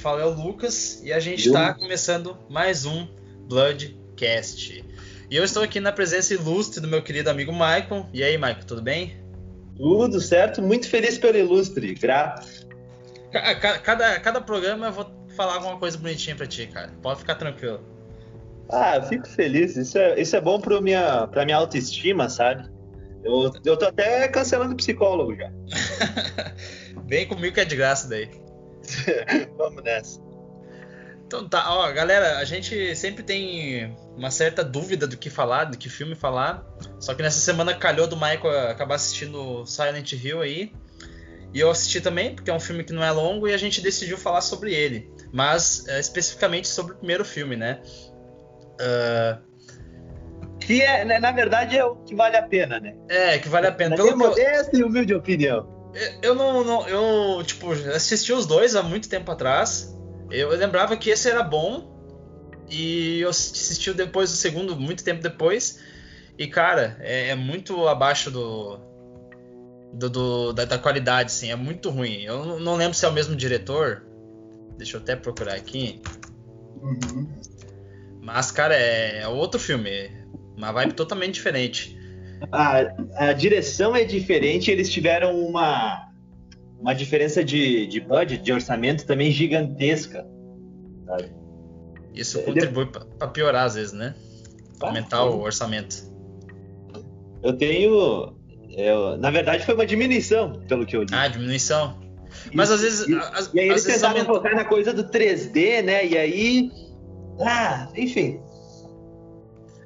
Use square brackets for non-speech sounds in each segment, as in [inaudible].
fala é o Lucas e a gente está começando mais um Bloodcast. E eu estou aqui na presença ilustre do meu querido amigo Michael. E aí, Michael, tudo bem? Tudo certo, muito feliz pelo ilustre, grato. Cada, cada, cada programa eu vou falar alguma coisa bonitinha pra ti, cara. Pode ficar tranquilo. Ah, fico feliz. Isso é, isso é bom pra minha, pra minha autoestima, sabe? Eu, eu tô até cancelando psicólogo já. [laughs] Vem comigo que é de graça daí. [laughs] Vamos nessa. Então tá, ó, galera, a gente sempre tem uma certa dúvida do que falar, do que filme falar. Só que nessa semana calhou do Michael acabar assistindo Silent Hill aí. E eu assisti também, porque é um filme que não é longo e a gente decidiu falar sobre ele. Mas é, especificamente sobre o primeiro filme, né? Uh, que é, né, na verdade é o que vale a pena, né? É, que vale a pena. Na Pelo minha modesta e humilde opinião. Eu não, não, eu tipo assisti os dois há muito tempo atrás. Eu lembrava que esse era bom e eu assisti depois o segundo muito tempo depois e cara é, é muito abaixo do, do, do da, da, qualidade, sim, é muito ruim. Eu não lembro se é o mesmo diretor. Deixa eu até procurar aqui. Uhum. Mas cara é, é outro filme. Uma vibe totalmente diferente. A, a direção é diferente, eles tiveram uma, uma diferença de, de budget, de orçamento também gigantesca. Sabe? Isso é, contribui para piorar às vezes, né? Ah, Aumentar o orçamento. Eu tenho. Eu, na verdade, foi uma diminuição, pelo que eu li. Ah, diminuição. Mas às vezes. E, as, e aí eles tentaram aumenta... focar na coisa do 3D, né? E aí. Ah, enfim.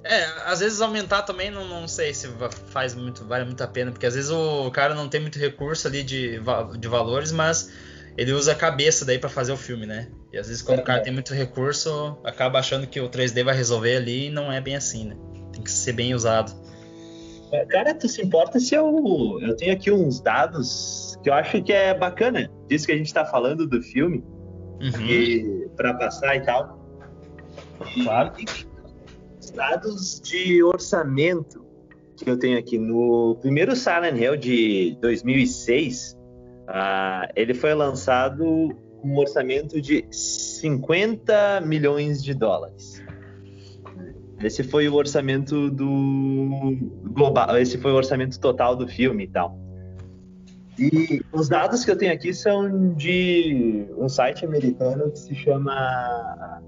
É, às vezes aumentar também não, não sei se faz muito, vale muito a pena, porque às vezes o cara não tem muito recurso ali de, de valores, mas ele usa a cabeça daí para fazer o filme, né? E às vezes quando é, o cara é. tem muito recurso, acaba achando que o 3D vai resolver ali e não é bem assim, né? Tem que ser bem usado. É, cara, tu se importa se eu. Eu tenho aqui uns dados que eu acho que é bacana disso que a gente tá falando do filme. Uhum. para passar e tal. Claro. E, dados de orçamento que eu tenho aqui. No primeiro Silent Hill de 2006, uh, ah, ele foi lançado com um orçamento de 50 milhões de dólares. Esse foi o orçamento do global, esse foi o orçamento total do filme e tal. E os dados que eu tenho aqui são de um site americano que se chama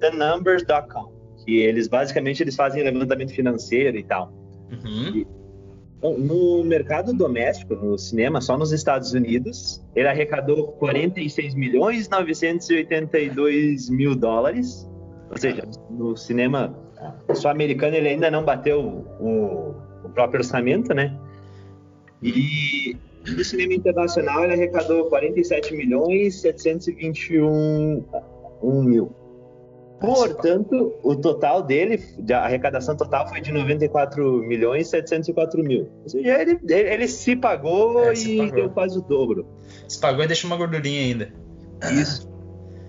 thenumbers.com que eles basicamente eles fazem levantamento financeiro e tal. Uhum. E, bom, no mercado doméstico, no cinema, só nos Estados Unidos, ele arrecadou 46 milhões 982 mil dólares. Ou seja, no cinema só americano ele ainda não bateu o, o próprio orçamento, né? E no cinema internacional ele arrecadou 47 milhões 721 um mil. Portanto, o total dele, a arrecadação total foi de 94 milhões 704 mil. Ou seja, ele, ele se pagou é, se e pagou. deu quase o dobro. Se pagou e deixou uma gordurinha ainda. Isso.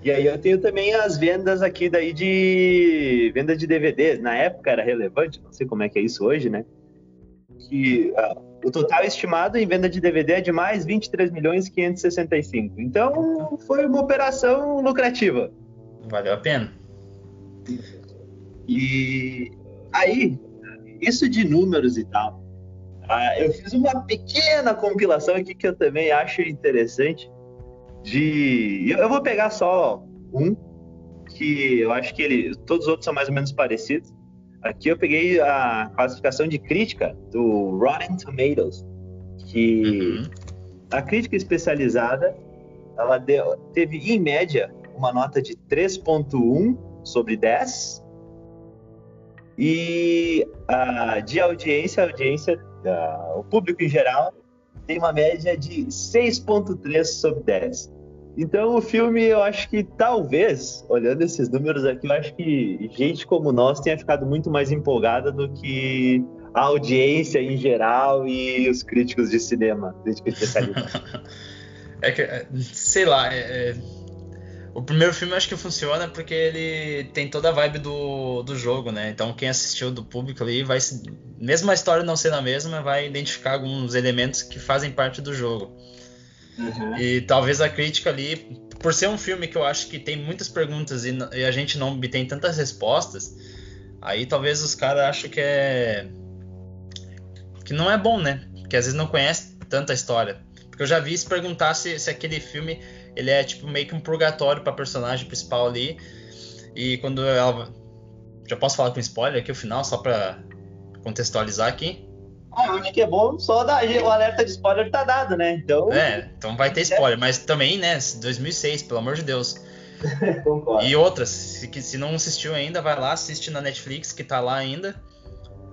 E aí eu tenho também as vendas aqui daí de venda de DVDs. Na época era relevante, não sei como é que é isso hoje, né? Que uh, o total estimado em venda de DVD é de mais 23 milhões 565. Então foi uma operação lucrativa. Valeu a pena. E aí, isso de números e tal, uh, eu fiz uma pequena compilação aqui que eu também acho interessante. De, eu, eu vou pegar só um que eu acho que ele, todos os outros são mais ou menos parecidos. Aqui eu peguei a classificação de crítica do Rotten Tomatoes, que uhum. a crítica especializada ela deu, teve em média uma nota de 3.1 sobre 10. E uh, de audiência, audiência, uh, o público em geral, tem uma média de 6,3 sobre 10. Então o filme, eu acho que talvez, olhando esses números aqui, eu acho que gente como nós tenha ficado muito mais empolgada do que a audiência em geral e os críticos de cinema, crítica especialista. [laughs] é que, sei lá, é, é o primeiro filme acho que funciona porque ele tem toda a vibe do, do jogo, né? Então quem assistiu do público ali vai. Mesmo a história não sendo a mesma, vai identificar alguns elementos que fazem parte do jogo. Uhum. E talvez a crítica ali, por ser um filme que eu acho que tem muitas perguntas e, e a gente não obtém tantas respostas, aí talvez os caras acham que é. que não é bom, né? Que às vezes não conhece tanta história. Porque eu já vi se perguntar se, se aquele filme ele é tipo meio que um purgatório pra personagem principal ali. E quando ela. Já posso falar com spoiler aqui o final, só pra contextualizar aqui? Ah, acho que é bom só dar, o alerta de spoiler tá dado, né? Então. É, então vai ter spoiler, mas também, né? 2006, pelo amor de Deus. [laughs] Concordo. E outras, se, se não assistiu ainda, vai lá, assiste na Netflix, que tá lá ainda.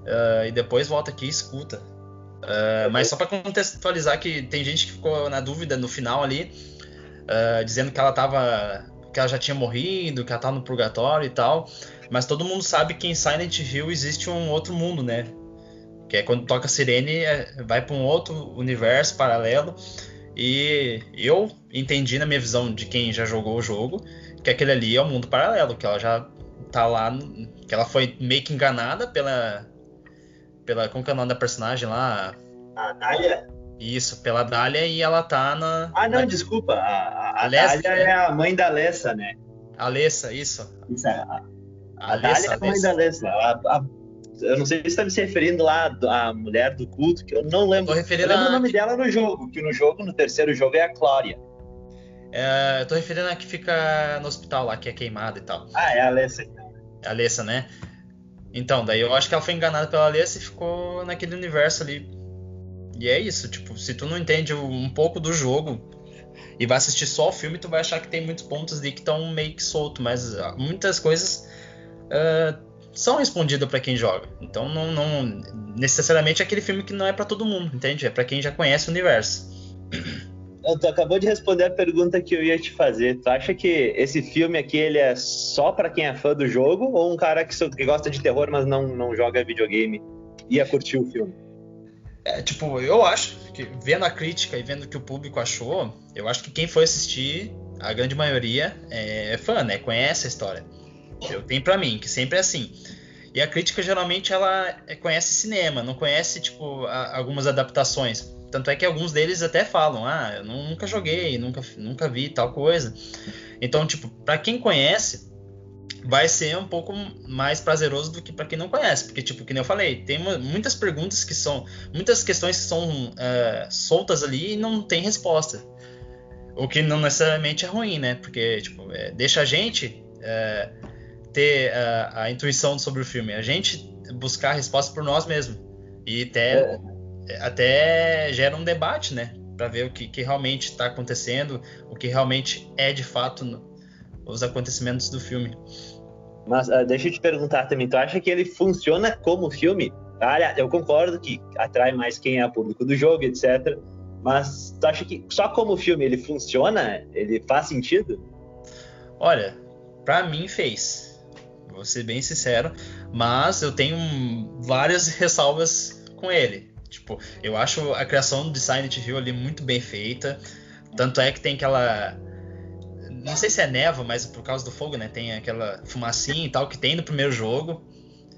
Uh, e depois volta aqui e escuta. Uh, mas só para contextualizar que tem gente que ficou na dúvida no final ali, uh, dizendo que ela tava. que ela já tinha morrido, que ela tava no purgatório e tal. Mas todo mundo sabe que em Silent Hill existe um outro mundo, né? Que é quando toca a sirene, é, vai para um outro universo paralelo. E eu entendi na minha visão de quem já jogou o jogo que aquele ali é o um mundo paralelo, que ela já tá lá, que ela foi meio que enganada pela pela como que é o nome da personagem lá? A Dália? Isso, pela Dália e ela tá na. Ah, não, na... desculpa. A, a, a Dália é. é a mãe da Alessa, né? Alessa, isso. Isso, é. A, a, Dália é a mãe da Alessa. A, eu não sei se está me referindo lá à mulher do culto, que eu não lembro. Tô referindo eu lembro a... o nome dela no jogo, que no jogo, no terceiro jogo, é a Clória. É, eu tô referindo a que fica no hospital lá, que é queimada e tal. Ah, é a Alessa então. É a Alessa, né? Então, daí eu acho que ela foi enganada pela Alessa e ficou naquele universo ali. E é isso, tipo, se tu não entende um pouco do jogo e vai assistir só o filme, tu vai achar que tem muitos pontos ali que estão meio que solto, mas ah, muitas coisas uh, são respondidas para quem joga. Então não, não necessariamente é aquele filme que não é para todo mundo, entende? É para quem já conhece o universo. Tu acabou de responder a pergunta que eu ia te fazer. Tu acha que esse filme aqui ele é só para quem é fã do jogo ou um cara que, que gosta de terror, mas não, não joga videogame ia curtir o filme? É, tipo, eu acho que vendo a crítica e vendo o que o público achou, eu acho que quem foi assistir, a grande maioria é fã, né? Conhece a história. Eu tenho para mim que sempre é assim. E a crítica geralmente ela é, conhece cinema, não conhece tipo a, algumas adaptações. Tanto é que alguns deles até falam: "Ah, eu nunca joguei, nunca nunca vi tal coisa". Então, tipo, para quem conhece, vai ser um pouco mais prazeroso do que para quem não conhece, porque tipo, que nem eu falei, tem muitas perguntas que são, muitas questões que são uh, soltas ali e não tem resposta. O que não necessariamente é ruim, né? Porque tipo, é, deixa a gente uh, ter a, a, intuição sobre o filme, a gente buscar a resposta por nós mesmos. E até, é. até gera um debate, né? Para ver o que, que realmente está acontecendo, o que realmente é de fato os acontecimentos do filme. Mas uh, deixa eu te perguntar também, tu acha que ele funciona como filme? Olha, eu concordo que atrai mais quem é público do jogo, etc. Mas tu acha que só como filme ele funciona? Ele faz sentido? Olha, para mim fez vou ser bem sincero, mas eu tenho várias ressalvas com ele. Tipo, eu acho a criação de Silent Hill ali muito bem feita. Tanto é que tem aquela. Não sei se é neva, mas por causa do fogo, né? Tem aquela fumacinha e tal que tem no primeiro jogo.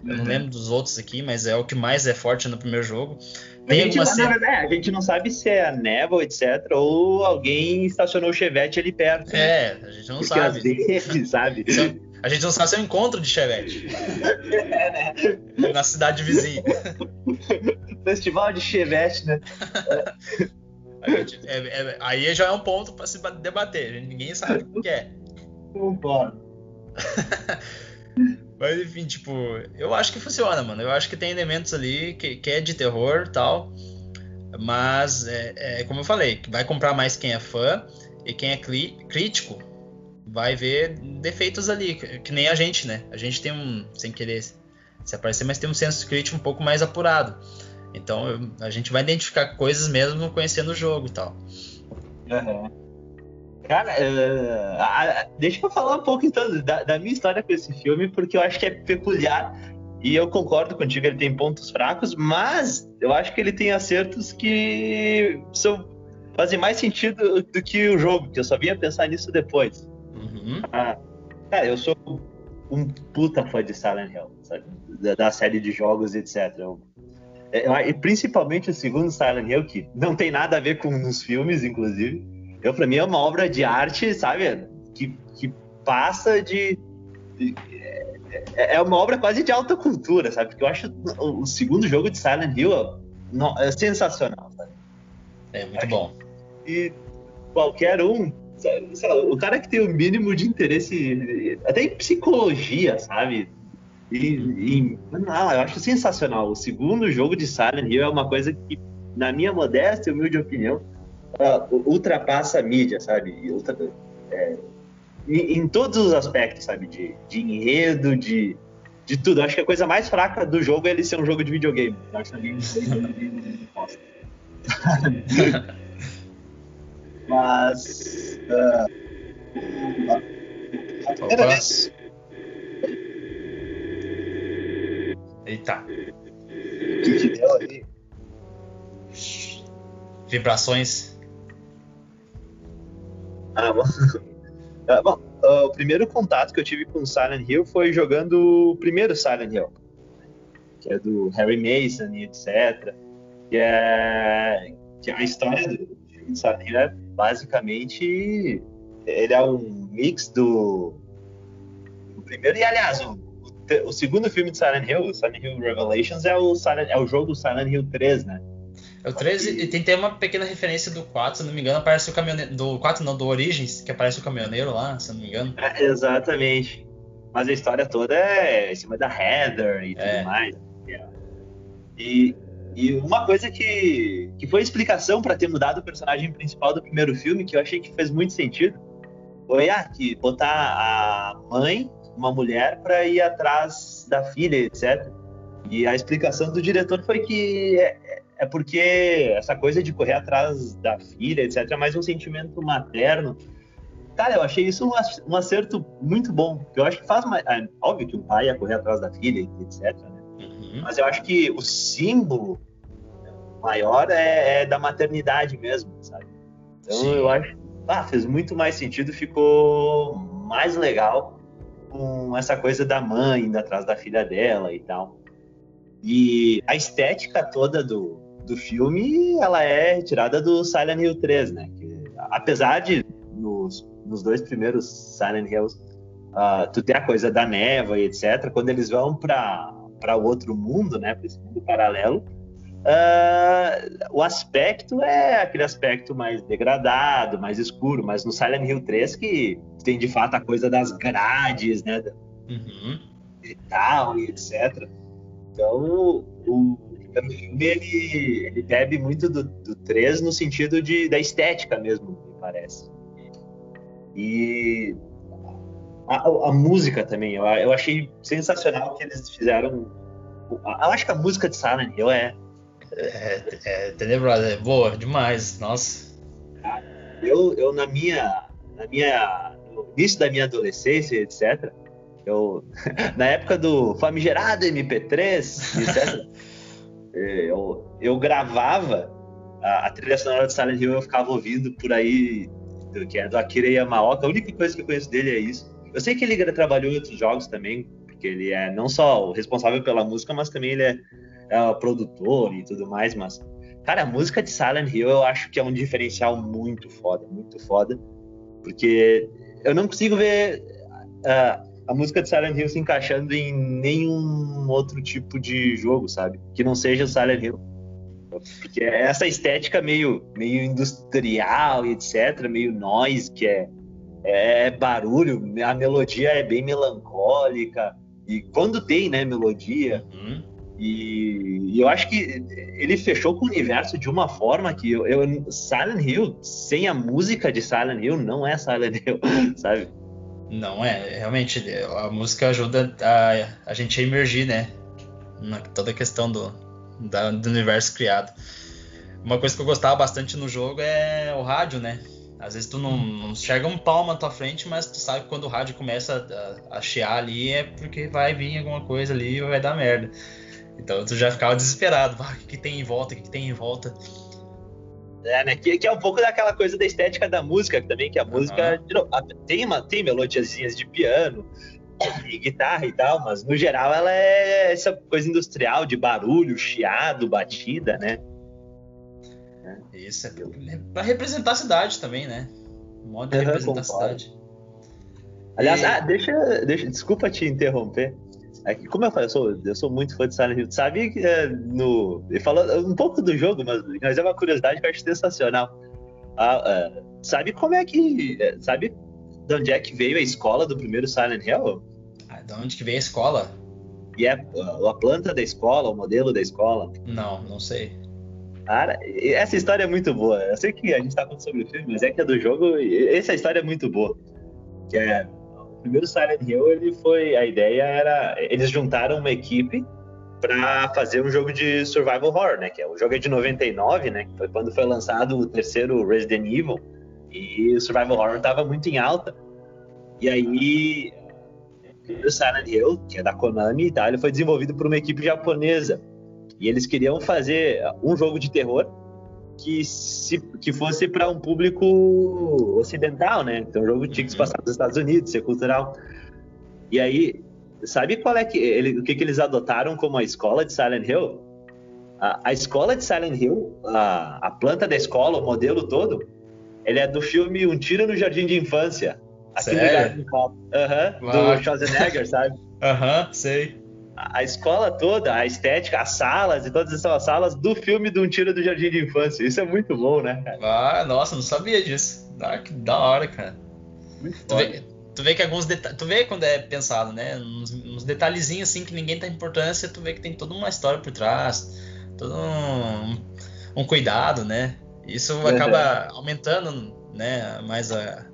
Eu não uhum. lembro dos outros aqui, mas é o que mais é forte no primeiro jogo. Tem a, gente, alguma cena... é, a gente não sabe se é a névoa, etc., ou alguém estacionou o chevette ali perto. Né? É, a gente não Porque sabe. Vezes, sabe? [laughs] A gente não sabe se é um encontro de Chevette. [laughs] É, né? Na cidade vizinha. Festival de Chevette, né? [laughs] Gente, é, é, aí já é um ponto para se debater. Ninguém sabe o que é. Concordo. [laughs] Mas enfim, tipo, eu acho que funciona, mano. Eu acho que tem elementos ali que, que é de terror tal. Mas, é, é, como eu falei, vai comprar mais quem é fã e quem é crítico vai ver defeitos ali, que nem a gente, né? A gente tem um, sem querer se aparecer, mas tem um senso crítico um pouco mais apurado. Então a gente vai identificar coisas mesmo conhecendo o jogo e tal. Uhum. Cara, uh, deixa eu falar um pouco então da, da, minha história com esse filme, porque eu acho que é peculiar e eu concordo contigo, ele tem pontos fracos, mas eu acho que ele tem acertos que são, fazem mais sentido do que o jogo, que eu só vinha pensar nisso depois. Uhum. Ah, cara, eu sou um puta fã de Silent Hill, sabe? Da, da série de jogos, etc. Eu, eu, e principalmente o segundo Silent Hill, que não tem nada a ver com os filmes, inclusive. Eu, pra mim, é uma obra de arte, sabe? Que, que passa de. de é, é uma obra quase de alta cultura, sabe? Porque eu acho o, o segundo jogo de Silent Hill é sensacional, sabe? É muito bom. E qualquer um, lá, o cara que tem o mínimo de interesse, até em psicologia, sabe? E, e não, eu acho sensacional. O segundo jogo de Silent Hill é uma coisa que, na minha modesta e humilde opinião, uh, ultrapassa a mídia, sabe? Ultra, é, em, em, todos os aspectos, sabe? De, de enredo, de, de tudo. Eu acho que a coisa mais fraca do jogo é ele ser um jogo de videogame. Eu acho que [laughs] Mas. Uh, a primeira vez. Eita. O que, que deu ali? Vibrações. Ah, bom. [laughs] Ah, bom uh, o primeiro contato que eu tive com Silent Hill foi jogando o primeiro Silent Hill, que é do Harry Mason e etc. Que é, que é a história do Silent Hill é basicamente ele é um mix do, do primeiro e aliás o, o, segundo filme de Silent Hill, Silent Hill Revelations é o Silent, é o jogo Silent Hill 3, né? É o 3 e tem, tem uma pequena referência do 4, se não me engano, aparece o caminhoneiro. Do 4 não, do Origins, que aparece o caminhoneiro lá, se não me engano. É, exatamente. Mas a história toda é em cima da Heather e tudo é. mais. E, e uma coisa que, que foi explicação para ter mudado o personagem principal do primeiro filme, que eu achei que fez muito sentido, foi ah, que botar a mãe, uma mulher, para ir atrás da filha, etc. E a explicação do diretor foi que é, é porque essa coisa de correr atrás da filha, etc., é mais um sentimento materno. Cara, eu achei isso um acerto muito bom. Eu acho que faz mais. É, óbvio que um pai ia correr atrás da filha, etc. Né? Uhum. Mas eu acho que o símbolo maior é, é da maternidade mesmo, sabe? Então Sim. eu acho. Ah, fez muito mais sentido, ficou mais legal com essa coisa da mãe indo atrás da filha dela e tal. E a estética toda do, do filme, ela é retirada do Silent Hill 3, né? Que, apesar de nos, nos dois primeiros Silent Hills uh, tu ter a coisa da neva e etc, quando eles vão para para outro mundo, né, para esse mundo paralelo, uh, o aspecto é aquele aspecto mais degradado, mais escuro, mas no Silent Hill 3 que tem de fato a coisa das grades, né, uhum. e tal e etc. Então, o, o filme ele, ele bebe muito do, do 3 no sentido de, da estética mesmo, me parece. E a, a música também, eu, eu, achei sensacional que eles fizeram. Eu acho que a música de Silent Hill é. É, é tenebrosa, é boa demais, nossa. Eu, eu na minha. Na minha no início da minha adolescência, etc., eu, [laughs] na época do famigerado MP3, etc., [laughs] eu, eu gravava a, a, trilha sonora de Silent Hill, eu ficava ouvindo por aí, do, que é do Akira Yamaoka. A única coisa que eu conheço dele é isso. Eu sei que ele trabalhou em outros jogos também, porque ele é não só o responsável pela música, mas também ele é, é o produtor e tudo mais. Mas, cara, a música de Silent Hill eu acho que é um diferencial muito foda, muito foda, porque eu não consigo ver. Uh, a música de Silent Hill se encaixando em nenhum outro tipo de jogo, sabe? Que não seja o Silent Hill. Porque é essa estética meio, meio industrial e etc., meio noise, que é, é barulho, a melodia é bem melancólica. E quando tem, né, melodia. Uhum. E, e, eu acho que ele fechou com o universo de uma forma que eu, eu, Silent Hill, sem a música de Silent Hill, não é Silent [laughs] Hill, sabe? Não é, realmente, a música ajuda a, a gente a emergir, né? Na toda a questão do, da, do universo criado. Uma coisa que eu gostava bastante no jogo é o rádio, né? Às vezes tu não, não um palmo à tua frente, mas tu sabe que quando o rádio começa a, a chiar ali é porque vai vir alguma coisa ali e vai dar merda. Então tu já ficava desesperado. Ah, o que, que tem em volta? O que, que tem em volta? É, né? Que, que, é um pouco daquela coisa da estética da música também, que a música uhum. tem, uma, tem melodiazinhas de piano e guitarra e tal, mas no geral ela é essa coisa industrial de barulho, chiado, batida, né? Isso, é pra representar a cidade também, né? modo de uhum, representar concordo. a cidade. Aliás, e... ah, deixa, deixa, desculpa te interromper. É que, como eu falei, eu sou, eu sou muito fã de Silent Hill. Sabe que é, no. Falando um pouco do jogo, mas, mas é uma curiosidade que eu acho sensacional. Ah, é, sabe como é que. É, sabe de onde é que veio a escola do primeiro Silent Hill? Ah, de onde que veio a escola? E é a planta da escola, o modelo da escola? Não, não sei. Cara, essa história é muito boa. Eu sei que a gente tá falando sobre o filme, mas é que é do jogo. Essa história é muito boa. Que é primeiro Silent Hill, ele foi. A ideia era. Eles juntaram uma equipe para fazer um jogo de survival horror, né? Que é o jogo é de 99, né? Foi quando foi lançado o terceiro Resident Evil. E o survival horror tava muito em alta. E aí o Silent Hill, que é da Konami e tal, ele foi desenvolvido por uma equipe japonesa. E eles queriam fazer um jogo de terror que, se, que fosse para um público ocidental, né? Então o jogo tinha que se passar nos Estados Unidos, ser cultural. E aí, sabe qual é que ele, o que, que eles adotaram como a escola de Silent Hill? A, a escola de Silent Hill, a, a planta da escola, o modelo todo, ele é do filme Um Tiro no Jardim de Infância. Aquele Sério? Uhum, do Schwarzenegger, sabe? Aham, uhum, sei. A, escola toda, a estética, as salas e todas essas salas do filme de Um Tiro do Jardim de Infância. Isso é muito bom, né, cara? Ah, nossa, não sabia disso. Ah, que da hora, cara. Muito tu vê, tu vê que alguns detalhes. Tu vê quando é pensado, né? Uns, uns, detalhezinhos assim que ninguém dá importância, tu vê que tem toda uma história por trás, todo um, um cuidado, né? Isso uhum. acaba aumentando né, mais a,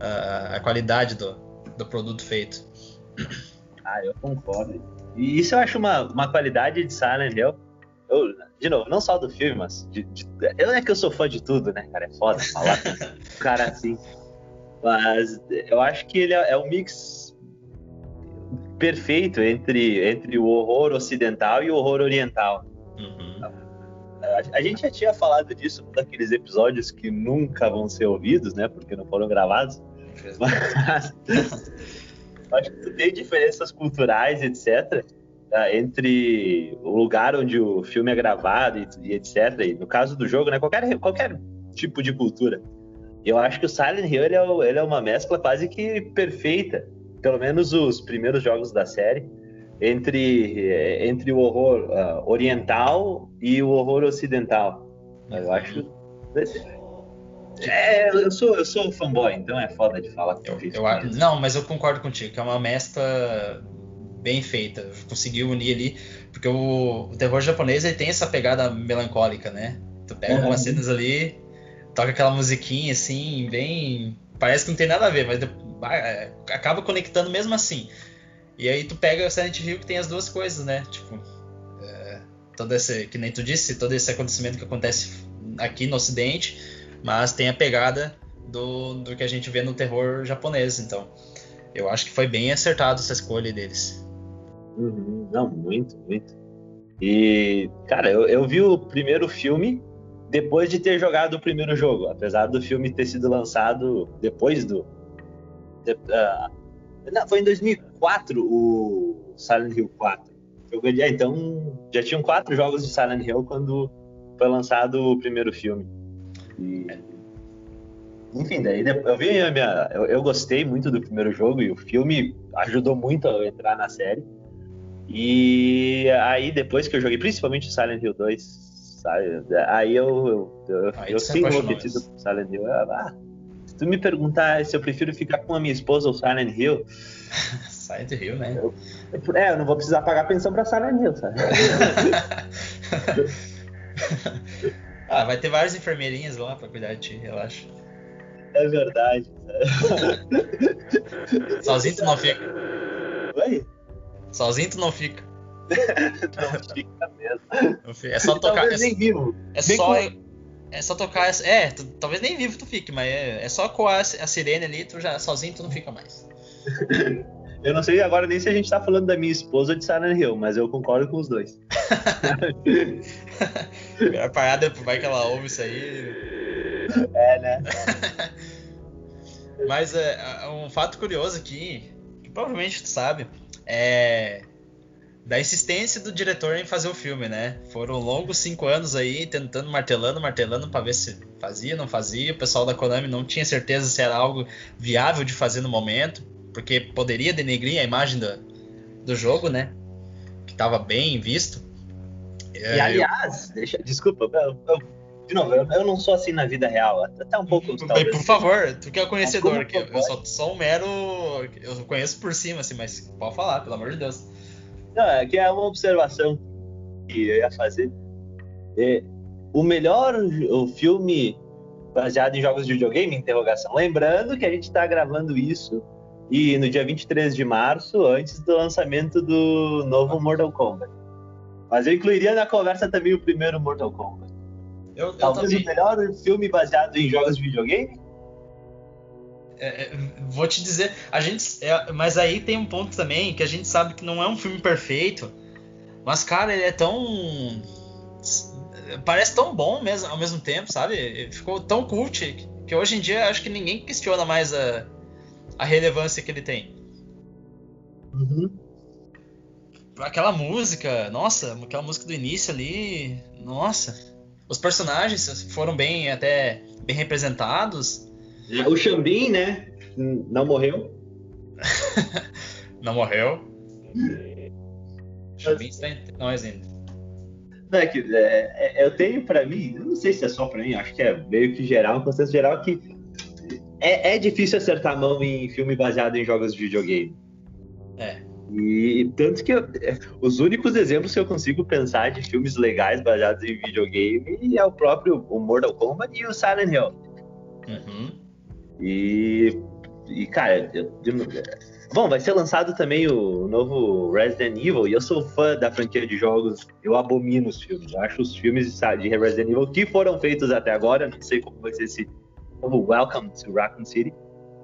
a, a qualidade do, do produto feito. Ah, eu concordo. E isso eu acho uma, uma qualidade de Silent Hill. Eu, de novo, não só do filme, mas. De, de, eu não é que eu sou fã de tudo, né, cara? É foda falar um cara assim. Mas eu acho que ele é, é um mix perfeito entre, entre o horror ocidental e o horror oriental. Uhum. A, a, gente já tinha falado disso num daqueles episódios que nunca vão ser ouvidos, né? Porque não foram gravados. Mas acho que tem diferenças culturais, etc., tá, entre o lugar onde o filme é gravado e, etc. E no caso do jogo, né? Qualquer, qualquer tipo de cultura. Eu acho que o Silent Hill ele é, ele é uma mescla quase que perfeita, pelo menos os primeiros jogos da série, entre, eh, entre o horror uh, oriental e o horror ocidental. Eu acho é, eu sou, eu sou fanboy, então é foda de falar eu, eu, Não, mas eu concordo contigo, que é uma mescla bem feita. Conseguiu unir ali, porque o, o terror japonês ele tem essa pegada melancólica, né? Tu pega uhum. cenas ali, toca aquela musiquinha assim, bem. Parece que não tem nada a ver, mas é, acaba conectando mesmo assim. E aí tu pega o Silent Hill que tem as duas coisas, né? Tipo, é, todo esse, que nem tu disse, todo esse acontecimento que acontece aqui no Ocidente mas tem a pegada do, do que a gente vê no terror japonês. Então, eu acho que foi bem acertado essa escolha deles. Uhum, não, muito, muito. E, cara, eu, eu vi o primeiro filme depois de ter jogado o primeiro jogo, apesar do filme ter sido lançado depois do. De, uh, não, foi em 2004 o Silent Hill 4. Eu, ah, então já tinham quatro jogos de Silent Hill quando foi lançado o primeiro filme. E, enfim, daí eu vi a minha. Eu, eu, gostei muito do primeiro jogo e o filme ajudou muito a entrar na série. E aí, depois que eu joguei, principalmente o Silent Hill 2, sabe? Aí eu, eu, eu, eu sim obtido pro Silent Hill. Ah, se tu me perguntar se eu prefiro ficar com a minha esposa ou Silent Hill. [laughs] Silent Hill, né? Eu, é, eu não vou precisar pagar pensão pra Silent Hill, sabe? [laughs] [laughs] Ah, vai ter várias enfermeirinhas lá pra cuidar de ti, relaxa. É verdade. Sozinho tu não fica. Oi? Sozinho tu não fica. não fica mesmo. É só tocar. Talvez é, nem vivo. É só. É só tocar. É, tu, talvez nem vivo tu fique, mas é, é só coar a sirene ali, tu já sozinho tu não fica mais. [laughs] Eu não sei agora nem se a gente tá falando da minha esposa ou de Silent Hill, mas eu concordo com os dois. [laughs] Melhor parada, vai que ela ouve isso aí. É, né? [laughs] mas é, é, um fato curioso aqui, que provavelmente tu sabe, é. da insistência do diretor em fazer o filme, né? Foram longos cinco anos aí tentando, martelando, martelando para ver se fazia, não fazia. O pessoal da Konami não tinha certeza se era algo viável de fazer no momento, porque poderia denegrir a imagem do, do jogo, né? Que estava bem visto. E é, aliás, eu... deixa, desculpa, eu, eu, de novo, eu, eu, não sou assim na vida real, até um pouco. [laughs] Talvez. Por favor, tu que é o conhecedor, que eu só sou um mero. Eu conheço por cima, assim, mas pode falar, pelo amor de Deus. Não, é que é uma observação que eu ia fazer. É, o melhor o filme baseado em jogos de videogame? Interrogação. Lembrando que a gente está gravando isso e no dia 23 de março, antes do lançamento do novo Mortal Kombat. Mas eu incluiria na conversa também o primeiro Mortal Kombat. Eu, Talvez também... o melhor filme baseado em jogos de videogame? É, é, vou te dizer, a gente, é, mas aí tem um ponto também que a gente sabe que não é um filme perfeito, mas cara, ele é tão parece tão bom mesmo ao mesmo tempo, sabe? Ficou tão cult que hoje em dia acho que ninguém questiona mais a, a relevância que ele tem. Uhum aquela música, nossa, aquela música do início ali, nossa. Os personagens foram bem até bem representados. É, o Xambin, né? Não morreu. [laughs] não morreu. O Xambin está entre nós ainda. Não, é que, é, é, eu tenho para mim, não sei se é só para mim, acho que é meio que geral, um consenso geral que é, é difícil acertar a mão em filme baseado em jogos de videogame. É. E tanto que eu, os únicos exemplos que eu consigo pensar de filmes legais baseados em videogame é o próprio o Mortal Kombat e o Silent Hill. Uhum. E, e cara, eu, eu, bom, vai ser lançado também o novo Resident Evil e eu sou fã da franquia de jogos. Eu abomino os filmes. Eu acho os filmes de Resident Evil que foram feitos até agora, não sei como vai ser esse como Welcome to Raccoon City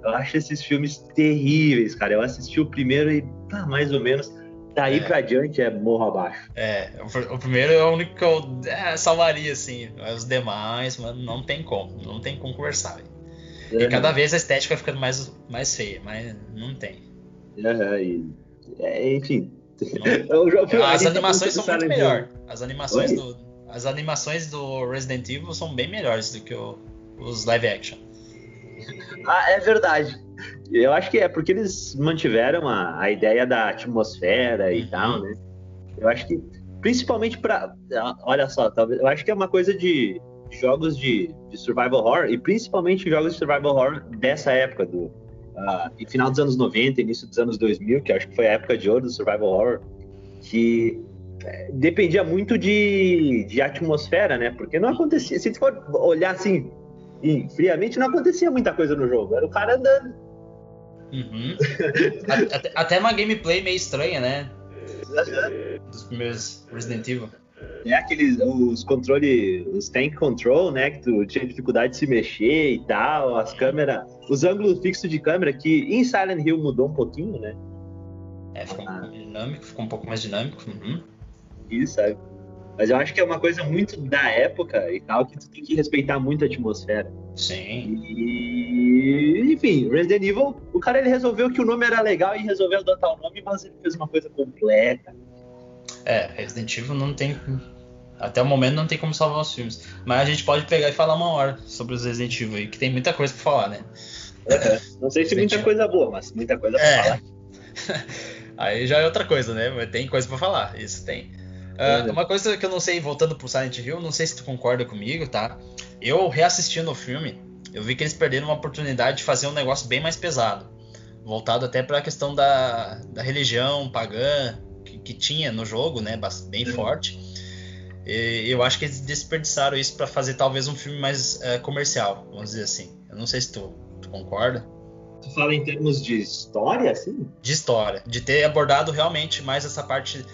eu acho esses filmes terríveis, cara. Eu assisti o primeiro e tá mais ou menos. Daí é. pra diante é morro abaixo. É, o, o primeiro é o único que eu é, salvaria, assim. Os demais, mano, não tem como. Não tem como conversar. É, e cada vez a estética vai ficando mais, mais feia, mas não tem. É, e, é, enfim. Não, [laughs] as animações são muito melhores. As animações do, as animações do Resident Evil são bem melhores do que o, os live action. Ah, é verdade. Eu acho que é porque eles mantiveram a, a ideia da atmosfera e uhum. tal, né? Eu acho que, principalmente para. Olha só, talvez, eu acho que é uma coisa de jogos de, de survival horror, e principalmente jogos de survival horror dessa época, do uh, final dos anos 90, início dos anos 2000, que acho que foi a época de ouro do survival horror, que é, dependia muito de, de atmosfera, né? Porque não acontecia. Se tu for olhar assim, e friamente não acontecia muita coisa no jogo. Era o cara andando. Uhum. até, até, uma gameplay meio estranha, né? Dos primeiros Resident Evil. É aqueles os controle, os tank control, né? Que tu tinha dificuldade de se mexer e tal, as câmeras, os ângulos fixos de câmera que em Silent Hill mudou um pouquinho, né? É, ficou ah. um pouco dinâmico, ficou um pouco mais dinâmico. Uhum. Isso, sabe? Mas eu acho que é uma coisa muito da época e tal, que tu tem que respeitar muito a atmosfera. Sim. E, enfim, Resident Evil, o cara ele resolveu que o nome era legal e resolveu adotar o nome, mas ele fez uma coisa completa. É, Resident Evil não tem. Até o momento não tem como salvar os filmes. Mas a gente pode pegar e falar uma hora sobre os Resident Evil aí, que tem muita coisa pra falar, né? Não sei se Resident muita coisa boa, mas muita coisa pra é. falar. [laughs] aí já é outra coisa, né? Mas tem coisa pra falar, isso tem. Uh, uma coisa que eu não sei, voltando pro Silent Hill, não sei se tu concorda comigo, tá? Eu reassistindo o filme, eu vi que eles perderam uma oportunidade de fazer um negócio bem mais pesado. Voltado até para a questão da, da religião pagã que, que, tinha no jogo, né? Bem forte. E eu acho que eles desperdiçaram isso para fazer talvez um filme mais uh, comercial, vamos dizer assim. Eu não sei se tu, tu concorda. Tu fala em termos de história, assim? De história. De ter abordado realmente mais essa parte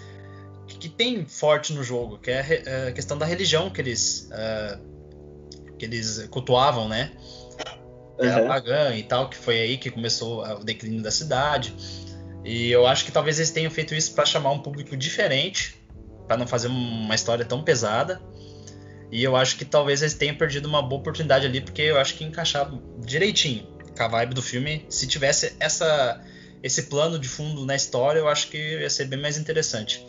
que tem forte no jogo, que é, é a questão da religião que eles, uh, que eles cultuavam, né? Uhum. a pagã e tal, que foi aí que começou o declínio da cidade. E eu acho que talvez eles tenham feito isso para chamar um público diferente, para não fazer uma história tão pesada. E eu acho que talvez eles tenham perdido uma boa oportunidade ali, porque eu acho que encaixava direitinho com a vibe do filme se tivesse essa esse plano de fundo na história, eu acho que ia ser bem mais interessante.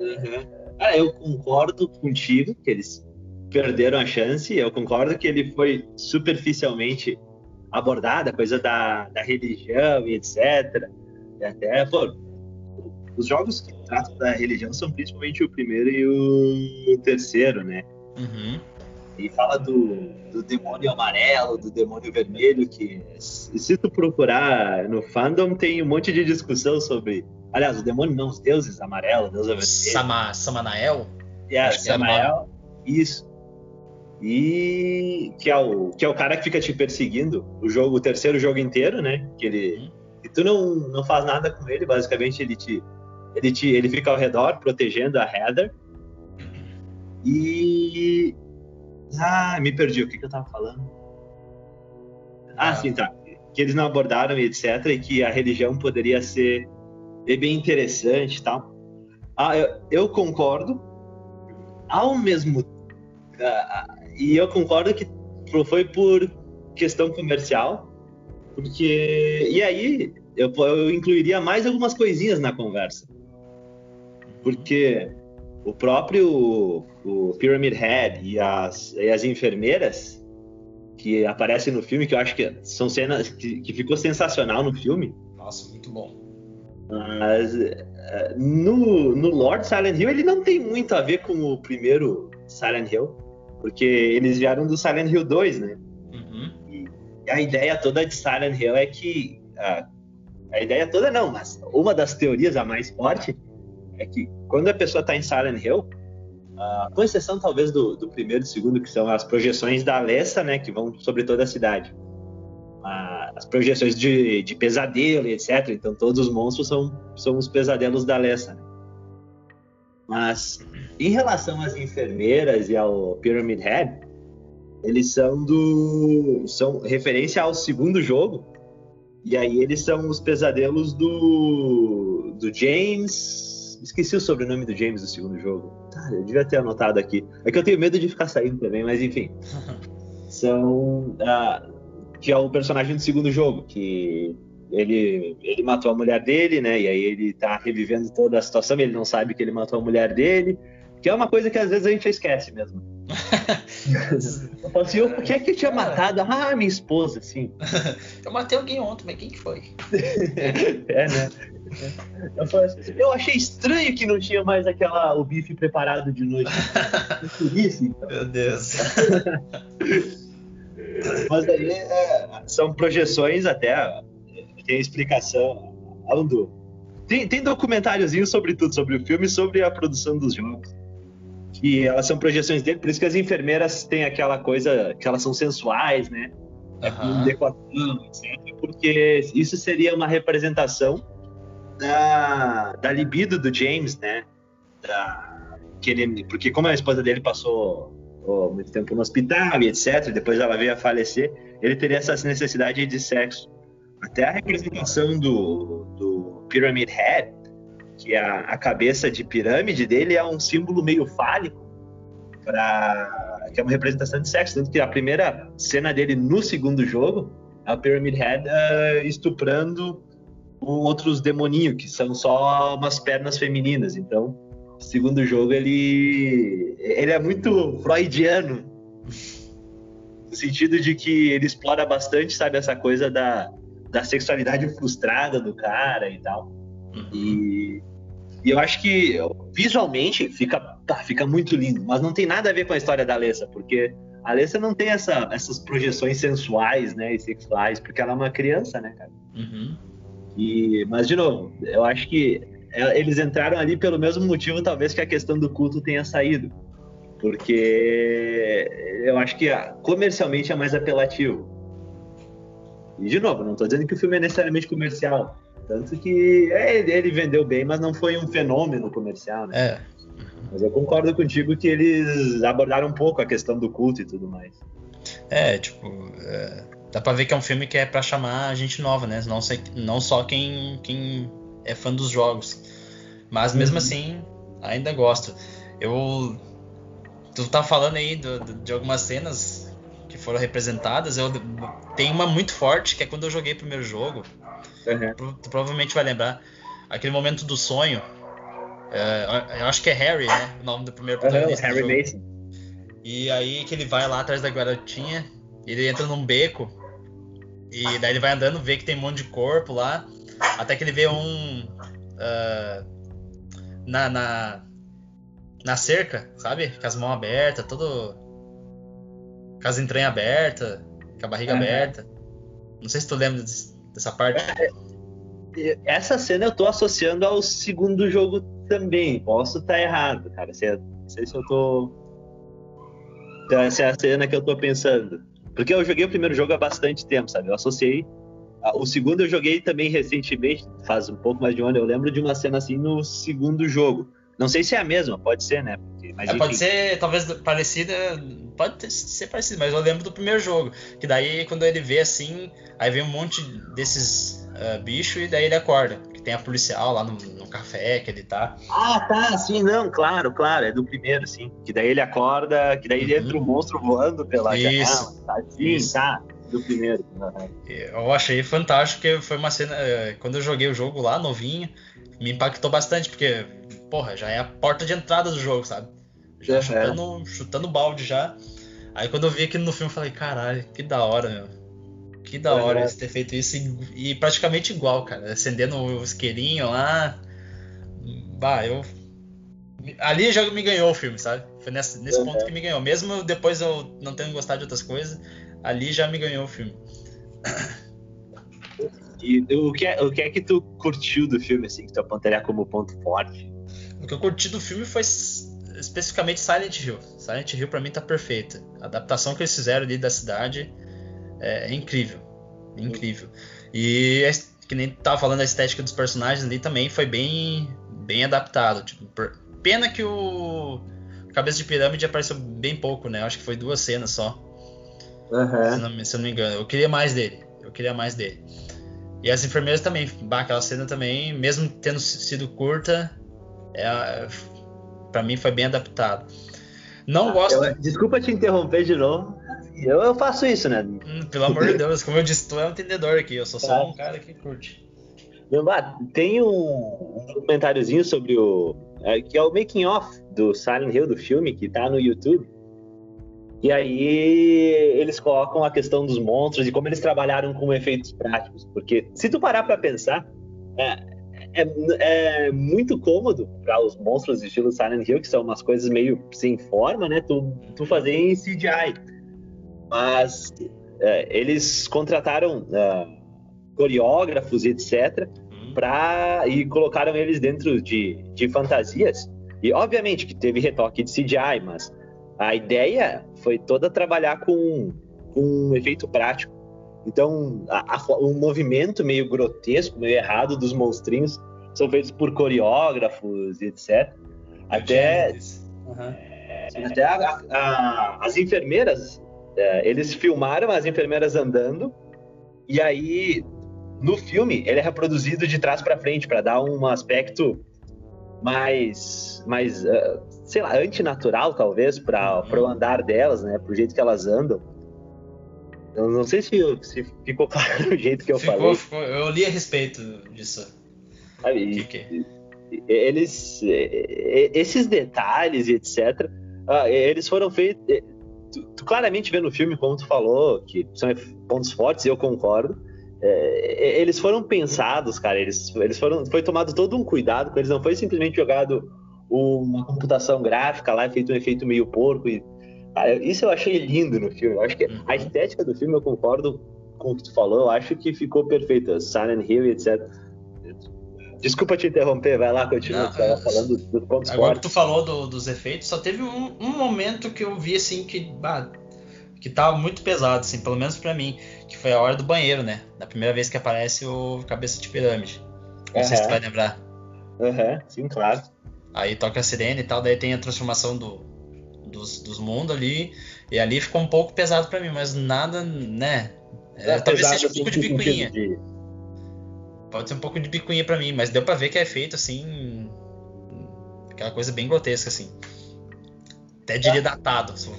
Uhum. Ah, eu concordo contigo que eles perderam a chance. Eu concordo que ele foi superficialmente abordado, a coisa da, da religião e etc. E até, pô, os jogos que tratam da religião são principalmente o primeiro e o terceiro, né? Uhum. E fala do, do demônio amarelo, do demônio vermelho, que se tu procurar no fandom tem um monte de discussão sobre. Aliás, o demônio não, os deuses amarelo, deus vermelho. Sama, Samanael? Yeah, Samael. É isso. E que é, o, que é o cara que fica te perseguindo o jogo, o terceiro jogo inteiro, né? Que ele. Uhum. E tu não, não faz nada com ele, basicamente ele te. Ele, te, ele fica ao redor, protegendo a Heather. E. Ah, me perdi. O que, que eu tava falando? Ah, ah, sim, tá. Que eles não abordaram, etc. E que a religião poderia ser bem interessante tal. Ah, eu, eu concordo. Ao mesmo uh, e eu concordo que foi por questão comercial, porque e aí eu, eu incluiria mais algumas coisinhas na conversa, porque o próprio o Pyramid Head e as, e as enfermeiras que aparecem no filme, que eu acho que são cenas que, que ficou sensacional no filme. Nossa, muito bom. Mas eh, no, no Lord Silent Hill ele não tem muito a ver com o primeiro Silent Hill, porque eles vieram do Silent Hill 2, né? Uhum. E, a ideia toda de Silent Hill é que a, a ideia toda não, mas uma das teorias a mais forte é que quando a pessoa está em Silent Hill, uh, com exceção talvez do, do, primeiro e segundo, que são as projeções da Alessa, né, que vão sobre toda a cidade. Uh, as projeções de, de pesadelo e etc. Então todos os monstros são, são os pesadelos da Alessa. Né? Mas em relação às enfermeiras e ao Pyramid Head, eles são do são referência ao segundo jogo. E aí eles são os pesadelos do do James. Esqueci o sobrenome do James do segundo jogo. Tá, eu devia ter anotado aqui. É que eu tenho medo de ficar saindo também, mas enfim. [laughs] são uh, que é o personagem do segundo jogo, que ele, ele matou a mulher dele, né? E aí ele tá revivendo toda a situação, ele não sabe que ele matou a mulher dele, que é uma coisa que às vezes a gente esquece mesmo. [laughs] eu falo assim, por que é que eu tinha matado? Ah, minha esposa, assim. [laughs] eu matei alguém ontem, mas quem que foi? [laughs] é, né? Eu, assim, eu, achei estranho que não tinha mais aquela, o bife preparado de noite. Isso, então. Meu Deus. Mas aí é, são projeções até tem explicação. Aldo, tem, tem documentáriozinho sobre tudo, sobre o filme e sobre a produção dos jogos. Que elas são projeções dele, por isso que as enfermeiras têm aquela coisa que elas são sensuais, né? É com etc. Porque isso seria uma representação da, da libido do James, né? Da, que ele, porque como a esposa dele passou oh, muito tempo no hospital e etc, depois ela veio a falecer, ele teria essa necessidade de sexo. Até a representação do, do Pyramid Head, que é a, a cabeça de pirâmide dele, é um símbolo meio fálico, pra, que é uma representação de sexo. Tanto que a primeira cena dele no segundo jogo é o Pyramid Head uh, estuprando outros demoninhos, que são só umas pernas femininas. Então, o segundo jogo ele, ele é muito freudiano, no sentido de que ele explora bastante, sabe, essa coisa da, da sexualidade frustrada do cara e tal. Uhum. E, e, eu acho que visualmente fica, tá, fica muito lindo, mas não tem nada a ver com a história da Alessa, porque a Alessa não tem essa, essas projeções sensuais, né, e sexuais, porque ela é uma criança, né, cara? Uhum. E, mas de novo, eu acho que eles entraram ali pelo mesmo motivo, talvez que a questão do culto tenha saído, porque eu acho que comercialmente é mais apelativo. E, de novo, não estou dizendo que o filme é necessariamente comercial. Tanto que é, ele vendeu bem, mas não foi um fenômeno comercial, né? É. Mas eu concordo contigo que eles abordaram um pouco a questão do culto e tudo mais. É, tipo, é, dá pra ver que é um filme que é pra chamar gente nova, né? Não, sei, não só quem, quem é fã dos jogos. Mas mesmo uhum. assim, ainda gosto. Eu. Tu tá falando aí do, do, de algumas cenas que foram representadas. Eu tem uma muito forte que é quando eu joguei o primeiro jogo. Uhum. Tu provavelmente vai lembrar. Aquele momento do sonho. É, eu acho que é Harry, né? O nome do primeiro protagonista. Uhum, Harry Mason. E aí que ele vai lá atrás da garotinha. Ele entra num beco. E daí ele vai andando, vê que tem um monte de corpo lá. Até que ele vê um. Uh, na, na, na cerca, sabe? Com as mãos abertas, todo. Com as entranhas abertas, com a barriga aberta. Não sei se tu lembra dessa parte. É, essa cena eu tô associando ao segundo jogo também. Posso estar tá errado, cara. Não sei se eu tô. Então, essa é a cena que eu tô pensando. Porque eu joguei o primeiro jogo há bastante tempo, sabe? Eu associei. O segundo eu joguei também recentemente, faz um pouco mais de um ano. Eu lembro de uma cena assim no segundo jogo. Não sei se é a mesma, pode ser, né? Porque, é, pode ser, talvez parecida, pode ser parecida, mas eu lembro do primeiro jogo. Que daí, quando ele vê assim, aí vem um monte desses uh, bichos e daí ele acorda. Que tem a policial lá no, no, café que ele tá. Ah, tá, sim, não, claro, claro, é do primeiro, sim. Que daí ele acorda, que daí uhum. entra o um monstro voando pela Isso. janela. Tá, sim, Isso. tá do primeiro. Eu achei fantástico, que foi uma cena. Eh, quando eu joguei o jogo lá, novinho, me impactou bastante, porque porra, já é a porta de entrada do jogo, sabe? Já é. chutando, chutando balde já. Aí quando eu vi aquilo no filme, eu falei, caralho, que da hora, meu. Que da hora eles ter feito isso e, e, praticamente igual, cara. Acendendo o isqueirinho lá. Bah, eu. Ali já me ganhou o filme, sabe? Foi nesse, nesse ponto que me ganhou. Mesmo depois eu não tendo gostado de outras coisas, ali já me ganhou o filme. E o que, é, o que é que tu curtiu do filme, assim, que tu apontaria como ponto forte? O que eu curti do filme foi especificamente Silent Hill. Silent Hill para mim tá perfeita. A adaptação que eles fizeram ali da cidade é, é incrível. É incrível. E que nem tava falando a estética dos personagens ali também foi bem bem adaptado. Tipo, pena que o Cabeça de Pirâmide apareceu bem pouco, né? Acho que foi duas cenas só. Uhum. Se, não, se eu não me engano. Eu queria mais dele. Eu queria mais dele. E as enfermeiras também, bah, aquela cena também, mesmo tendo sido curta, é, para mim foi bem adaptado. Não ah, gosto. Eu, desculpa te interromper de novo. Eu, eu faço isso, né? Hum, pelo amor de Deus, como eu disse, tu é um entendedor aqui, eu sou só um cara que curte. Tem um, documentáriozinho sobre o. É, que é o making off do Silent Hill, do filme, que tá no YouTube. E aí eles colocam a questão dos monstros e como eles trabalharam com efeitos práticos. Porque se tu parar para pensar, é, é, é, muito cômodo para os monstros de estilo Silent Hill, que são umas coisas meio sem forma, né? Tu, tu fazer em CGI. Mas é, eles contrataram é, coreógrafos e etc. Pra, e colocaram eles dentro de, de fantasias. E obviamente que teve retoque de CGI, mas a ideia foi toda trabalhar com, com um efeito prático. Então, a, a, o movimento meio grotesco, meio errado dos monstrinhos são feitos por coreógrafos e etc. Até, uhum. até a, as enfermeiras, é, eles filmaram as enfermeiras andando e aí no filme ele é reproduzido de trás para frente para dar um aspecto mais, mais uh, sei lá, antinatural talvez para uhum. o andar delas, né, pro jeito que elas andam. Eu não sei se, se ficou [laughs] claro o jeito que eu ficou, falei. Ficou, eu li a respeito disso. que que é? Eles, esses detalhes e etc. Ah, eles foram feitos. Tu, tu, claramente vê no filme, como tu falou, que são pontos fortes, e eu concordo. É, eles foram pensados, cara. Eles, eles foram, foi tomado todo um cuidado com eles. Não foi simplesmente jogado uma computação gráfica lá, feito um efeito meio porco e Cara, isso eu achei lindo no filme. Eu acho que a uhum. estética do filme eu concordo com o que tu falou. Eu acho que ficou perfeita. Silent Hill etc. Desculpa te interromper, vai lá, continua. Não, eu, falando dos pontos Agora fortes. que tu falou do, dos efeitos, só teve um, um, momento que eu vi assim que. Bah, que tava muito pesado, assim, pelo menos para mim, que foi a hora do banheiro, né? Da primeira vez que aparece o cabeça de pirâmide. Não uhum. sei se tu vai lembrar. Aham, uhum, sim, claro. Aí toca a sirene e tal, daí tem a transformação do, dos, dos mundos ali. E ali ficou um pouco pesado para mim, mas nada, né? É, talvez seja um pouco de bicuinha. De... Pode ser um pouco de bicuinha para mim, mas deu para ver que é feito assim. Aquela coisa bem grotesca, assim. Até diria é. datado. Assim.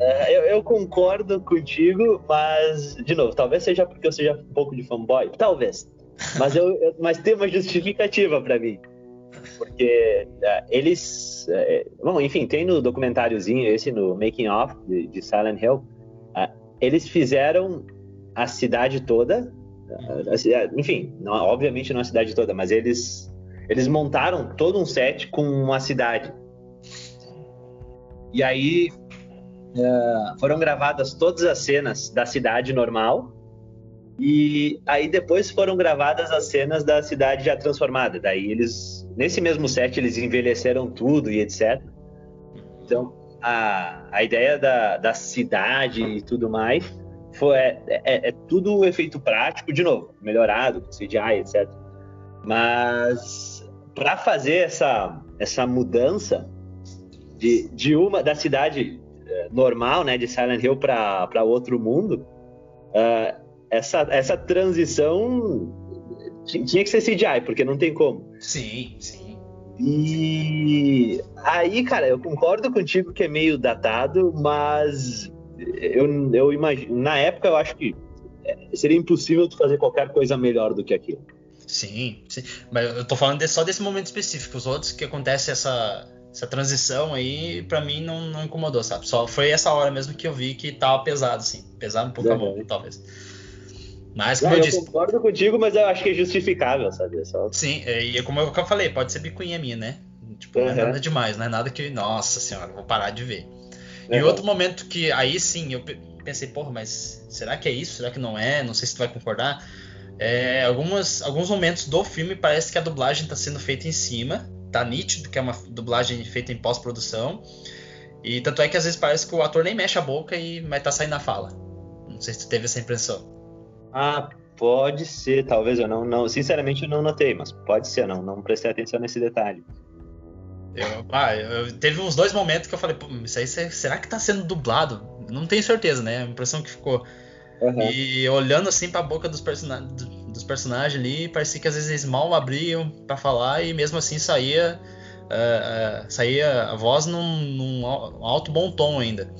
É, eu, eu, concordo contigo, mas, de novo, talvez seja porque eu seja um pouco de fanboy. Talvez. Mas, eu, eu, mas tem uma justificativa para mim. Porque uh, eles. Uh, bom, enfim, tem no documentáriozinho, esse no Making Off de, de Silent Hill, uh, eles fizeram a cidade toda. enfim, não, obviamente não a cidade toda, mas eles, eles montaram todo um set com uma cidade. E aí foram gravadas todas as cenas da cidade normal e aí depois foram gravadas as cenas da cidade já transformada. Daí eles, nesse mesmo set, eles envelheceram tudo e etc. Então a, a ideia da, da cidade e tudo mais foi, é, é, é tudo efeito prático, de novo, melhorado, CGI, etc. Mas para fazer essa, essa mudança de, de uma da cidade eh, normal, né, de Silent Hill para outro mundo, uh, essa, essa transição tinha que ser CGI, porque não tem como. Sim, sim. E aí, cara, eu concordo contigo que é meio datado, mas eu, eu imagino. Na época, eu acho que seria impossível tu fazer qualquer coisa melhor do que aquilo. Sim, sim. Mas eu tô falando de, só desse momento específico. Os outros que acontece essa, essa transição aí, para mim, não, não incomodou, sabe? Só foi essa hora mesmo que eu vi que tava pesado, assim. Pesado um pouco a mão, talvez. Mas como eu, eu disse. concordo contigo, mas eu acho que é justificável, sabe? Só... Sim, é, e é como eu, falei, pode ser bicuinha minha, né? Tipo, uhum. não é nada demais, não é nada que, nossa senhora, vou parar de ver. Uhum. E outro momento que aí sim eu pensei, porra, mas será que é isso? Será que não é? Não sei se tu vai concordar. É, algumas, alguns momentos do filme parece que a dublagem está sendo feita em cima, tá nítido que é uma dublagem feita em pós-produção. E tanto é que às vezes parece que o ator nem mexe a boca e vai estar tá saindo a fala. Não sei se tu teve essa impressão. Ah, pode ser, talvez eu não, não, sinceramente eu não notei, mas pode ser, não, não prestei atenção nesse detalhe. Eu, ah, eu, teve uns dois momentos que eu falei, Pô, isso aí será que tá sendo dublado? Não tenho certeza, né? A impressão que ficou. Uhum. E olhando assim pra boca dos, dos personagens ali, parecia que às vezes eles mal abriam para falar e mesmo assim saía, uh, uh, saía a voz num, num alto bom tom ainda.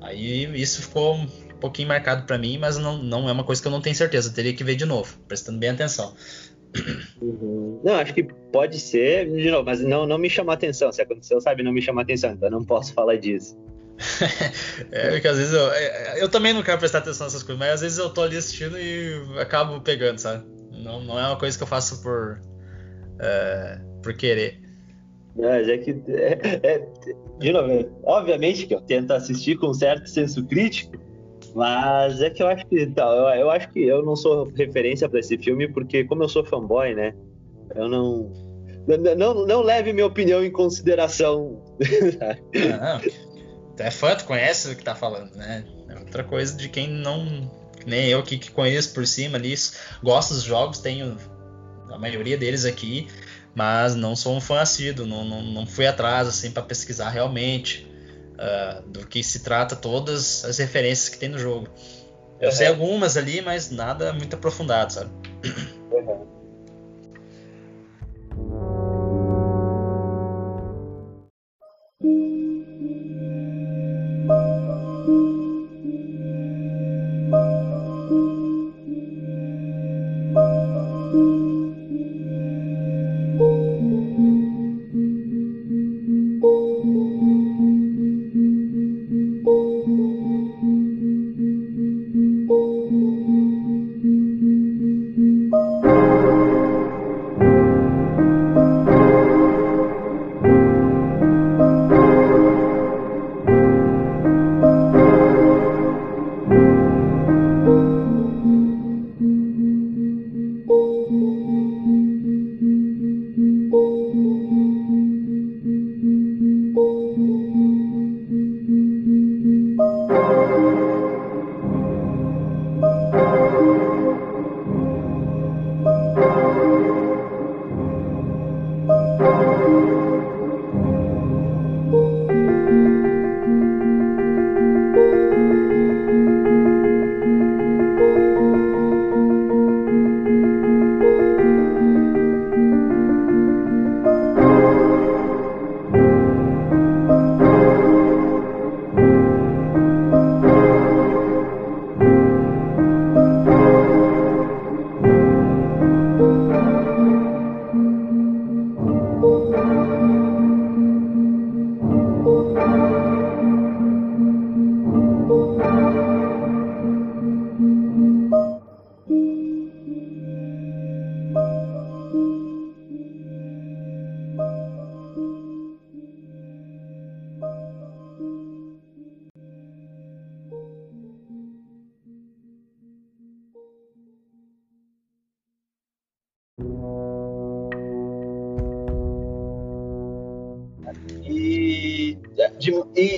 Aí isso ficou um pouquinho marcado para mim, mas não, não é uma coisa que eu não tenho certeza. Eu teria que ver de novo, prestando bem atenção. Uhum. Não, acho que pode ser, de novo, mas não, não me chamou atenção. Se aconteceu, sabe, não me chamou atenção, então não posso falar disso. [laughs] é, porque às vezes eu, é, eu também não quero prestar atenção nessas coisas, mas às vezes eu tô ali assistindo e acabo pegando, sabe? Não, não é uma coisa que eu faço por, é, por querer. Mas é que, é, é, de novo, obviamente que eu tento assistir com certo senso crítico, mas é que eu acho que então, eu, eu acho que eu não sou referência para esse filme porque como eu sou fanboy, né? Eu não não, não leve minha opinião em consideração. [laughs] Não, tu é fã, tu conhece o que tá falando, né? É outra coisa de quem não. Nem eu que, que conheço por cima ali, gosto dos jogos, tenho a maioria deles aqui, mas não sou um fã assíduo, não, não, não fui atrás assim para pesquisar realmente uh, do que se trata todas as referências que tem no jogo. Eu uhum. sei algumas ali, mas nada muito aprofundado, sabe? Uhum.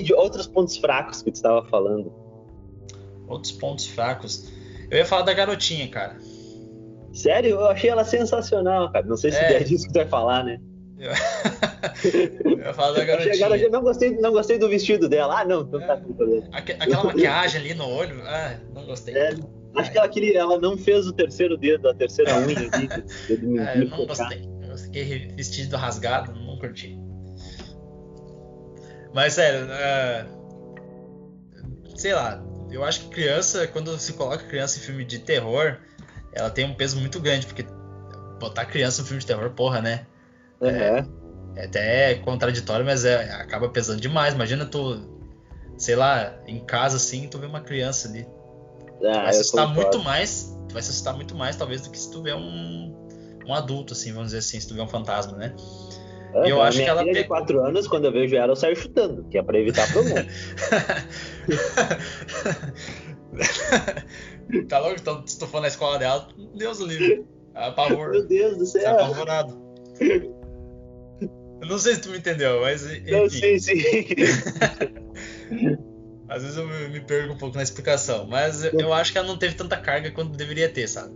De, de outros pontos fracos que tu estava falando. Outros pontos fracos. Eu ia falar da garotinha, cara. Sério? Eu achei ela sensacional, cara. Não sei se é, é disso que tu vai falar, né? Eu [laughs] ia falar da garotinha. não, gostei, não gostei do vestido dela. Ah, não, então é, tá Aquela maquiagem ali no olho, ah, não gostei. É, acho que ela, queria, ela não fez o terceiro dedo, a terceira unha ali. [laughs] é, eu não gostei. Eu fiquei vestido rasgado, não curti. Mas sério, uh, sei lá, eu acho que criança, quando se coloca criança em filme de terror, ela tem um peso muito grande, porque botar criança em filme de terror, porra, né? Uhum. É, é até contraditório, mas é, acaba pesando demais. Imagina tu, sei lá, em casa assim, tu vê uma criança ali. Ah, vai se assustar muito mais. Tu vai se assustar muito mais, talvez, do que se tu vê um, um adulto, assim, vamos dizer assim, se tu vê um fantasma, né? Eu acho que ela filha de 4 anos, quando eu vejo ela, eu saio chutando, que é pra evitar problema. [laughs] tá louco? Se tu for na escola dela, Deus livre. Apavor. Meu Deus do céu. Tá apavorado. Eu não sei se tu me entendeu, mas. Enfim. Não, sim, sim. [laughs] Às vezes eu me perco um pouco na explicação, mas eu acho que ela não teve tanta carga quanto deveria ter, sabe?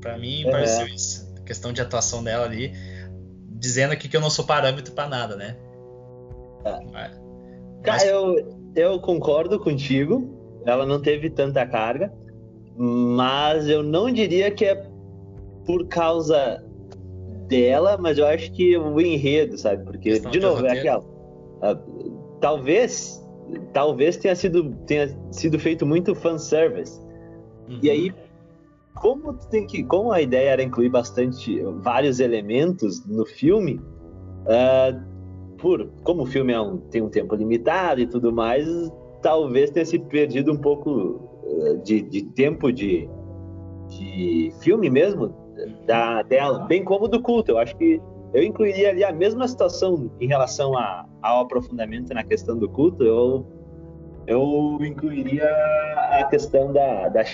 Pra mim, é. pareceu isso. A questão de atuação dela ali dizendo aqui que eu não sou parâmetro para nada, né? É. Mas... Cara, eu, eu concordo contigo. Ela não teve tanta carga, mas eu não diria que é por causa dela, mas eu acho que o enredo, sabe? Porque, de novo, é aquela. Uh, talvez, talvez tenha sido, tenha sido feito muito fanservice. Uhum. E aí, como tem que, como a ideia era incluir bastante vários elementos no filme, uh, por como o filme é um, tem um tempo limitado e tudo mais, talvez tenha se perdido um pouco uh, de, de, tempo de, de filme mesmo da dela, bem como do culto. Eu acho que eu incluiria ali a mesma situação em relação a, ao aprofundamento na questão do culto. Eu eu incluiria a questão da, da,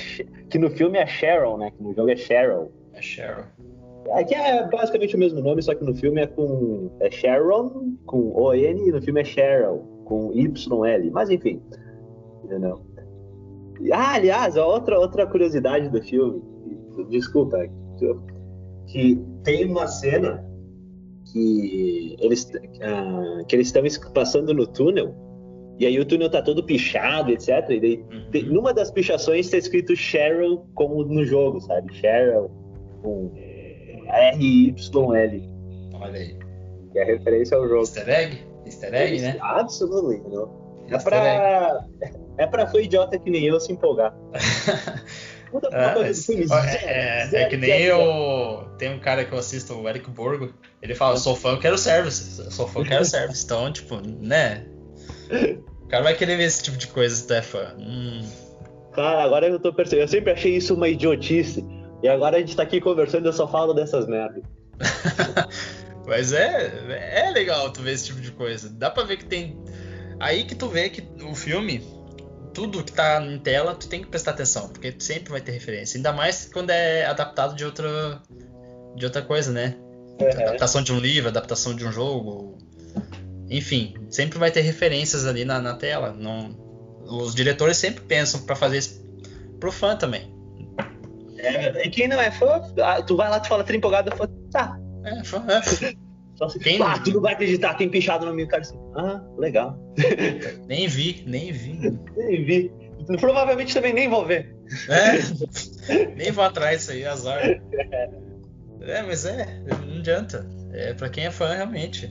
que no filme é Cheryl, né? Que no jogo é Cheryl. É Cheryl. Aqui é basicamente o mesmo nome, só que no filme é com é Sharon com O N e no filme é Cheryl com Y L. Mas enfim, entendeu? Ah, aliás, outra outra curiosidade do filme, desculpa, que tem uma cena que eles uh, que eles estão passando no túnel e aí o túnel tá todo pichado, etc. E daí, uhum. tem, numa das pichações tá escrito Cheryl como no jogo, sabe? Cheryl com R-Y-L. Olha aí. Que é referência ao jogo. Easter egg? Easter egg, né? Absolutely, não. É pra, é pra foi idiota que nem eu se empolgar. [laughs] Ah, é, é, é, que nem eu. Tem um cara que eu assisto, o Eric Borgo. Ele fala: sou fã, eu quero service. Sou fã, eu quero service. Então, tipo, né? O cara vai querer ver esse tipo de coisa tu é. Hum. Cara, agora eu tô percebendo. Eu sempre achei isso uma idiotice. E agora a gente tá aqui conversando e eu só falo dessas merdas. [laughs] Mas é, é legal tu ver esse tipo de coisa. Dá pra ver que tem. Aí que tu vê que o filme, tudo que tá em tela, tu tem que prestar atenção, porque sempre vai ter referência. Ainda mais quando é adaptado de outra, de outra coisa, né? Uhum. Adaptação de um livro, adaptação de um jogo, enfim, sempre vai ter referências ali na, na tela. Não, os diretores sempre pensam para fazer isso pro fã também. É, e quem não é fã, ah, tu vai lá, tu fala, tá empolgado, fã, tá. É, fã, é. [laughs] Só se, quem... Ah, tu não vai acreditar, tem pichado no meu cara assim. Ah, legal. [laughs] nem vi, nem vi. nem vi. Provavelmente também nem vou ver. É, [laughs] nem vou atrás disso aí, azar. É, mas é, não adianta. É pra quem é fã, realmente.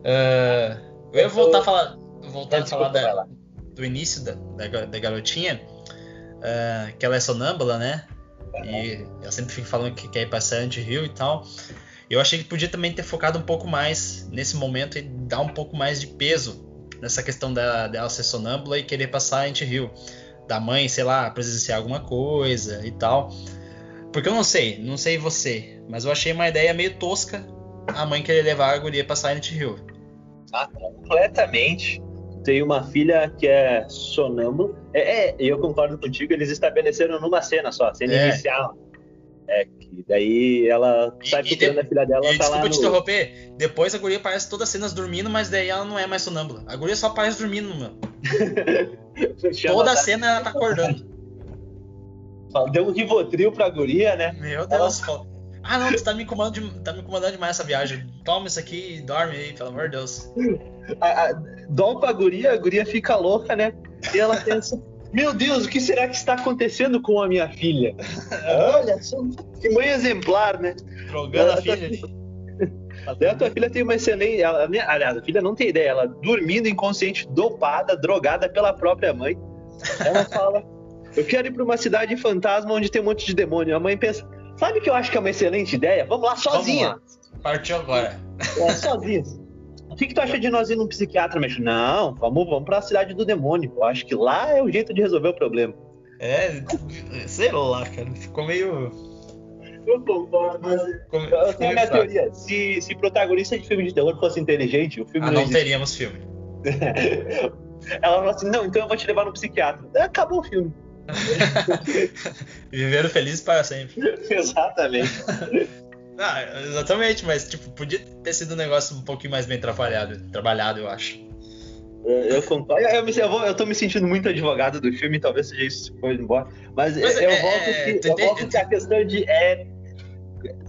Uh, eu ia voltar a falar, voltar a falar da, do início da, da, da garotinha, uh, que ela é sonâmbula, né? E eu sempre fico falando que quer ir pra Silent Hill e tal. Eu achei que podia também ter focado um pouco mais nesse momento e dar um pouco mais de peso nessa questão da, dela ser sonâmbula e querer passar Silent Hill. Da mãe, sei lá, presenciar alguma coisa e tal. Porque eu não sei, não sei você, mas eu achei uma ideia meio tosca a mãe querer levar a guria pra Silent Hill. Completamente. Tem uma filha que é sonâmbula. É, é, eu concordo contigo, eles estabeleceram numa cena só, cena é. inicial. É, E daí ela sai procurando a filha dela, e, tá desculpa lá te no... interromper, depois a guria aparece todas as cenas dormindo, mas daí ela não é mais sonâmbula. A guria só aparece dormindo, meu. [laughs] Toda a cena ela tá acordando. Deu um rivotril pra guria, né? Meu Deus, ela... Ah, não, tu tá me, incomodando de... tá me incomodando demais essa viagem. Toma isso aqui e dorme aí, pelo amor de Deus. A, a, dom pra guria, a guria fica louca, né? E ela pensa, meu Deus, o que será que está acontecendo com a minha filha? Olha só, que mãe exemplar, né? Drogando a filha. Daí a tua filha tem uma excelente. Ela, aliás, a filha não tem ideia, ela dormindo inconsciente, dopada, drogada pela própria mãe. Ela fala: Eu quero ir para uma cidade fantasma onde tem um monte de demônio. A mãe pensa: Sabe que eu acho que é uma excelente ideia? Vamos lá sozinha. Vamos lá. Partiu agora. É, sozinha. O que, que tu acha de nós ir num psiquiatra, Mexe? Não, vamos, vamos pra cidade do demônio. Eu acho que lá é o jeito de resolver o problema. É, sei lá, cara. Ficou meio. Eu concordo, mas. Eu tenho a minha teoria. Se, se protagonista de filme de terror fosse inteligente, o filme ah, não, não teríamos filme. [laughs] Ela falou assim: não, então eu vou te levar no psiquiatra. Acabou o filme. [laughs] Viveram felizes para sempre. [laughs] Exatamente. [laughs] Ah, exatamente, mas tipo, podia ter sido um negócio um pouquinho mais bem trabalhado, trabalhado eu acho. Eu, eu concordo. Eu, eu, vou, eu tô me sentindo muito advogado do filme, talvez seja isso que foi embora. Mas, mas eu, é, volto que, eu volto que a questão de. É,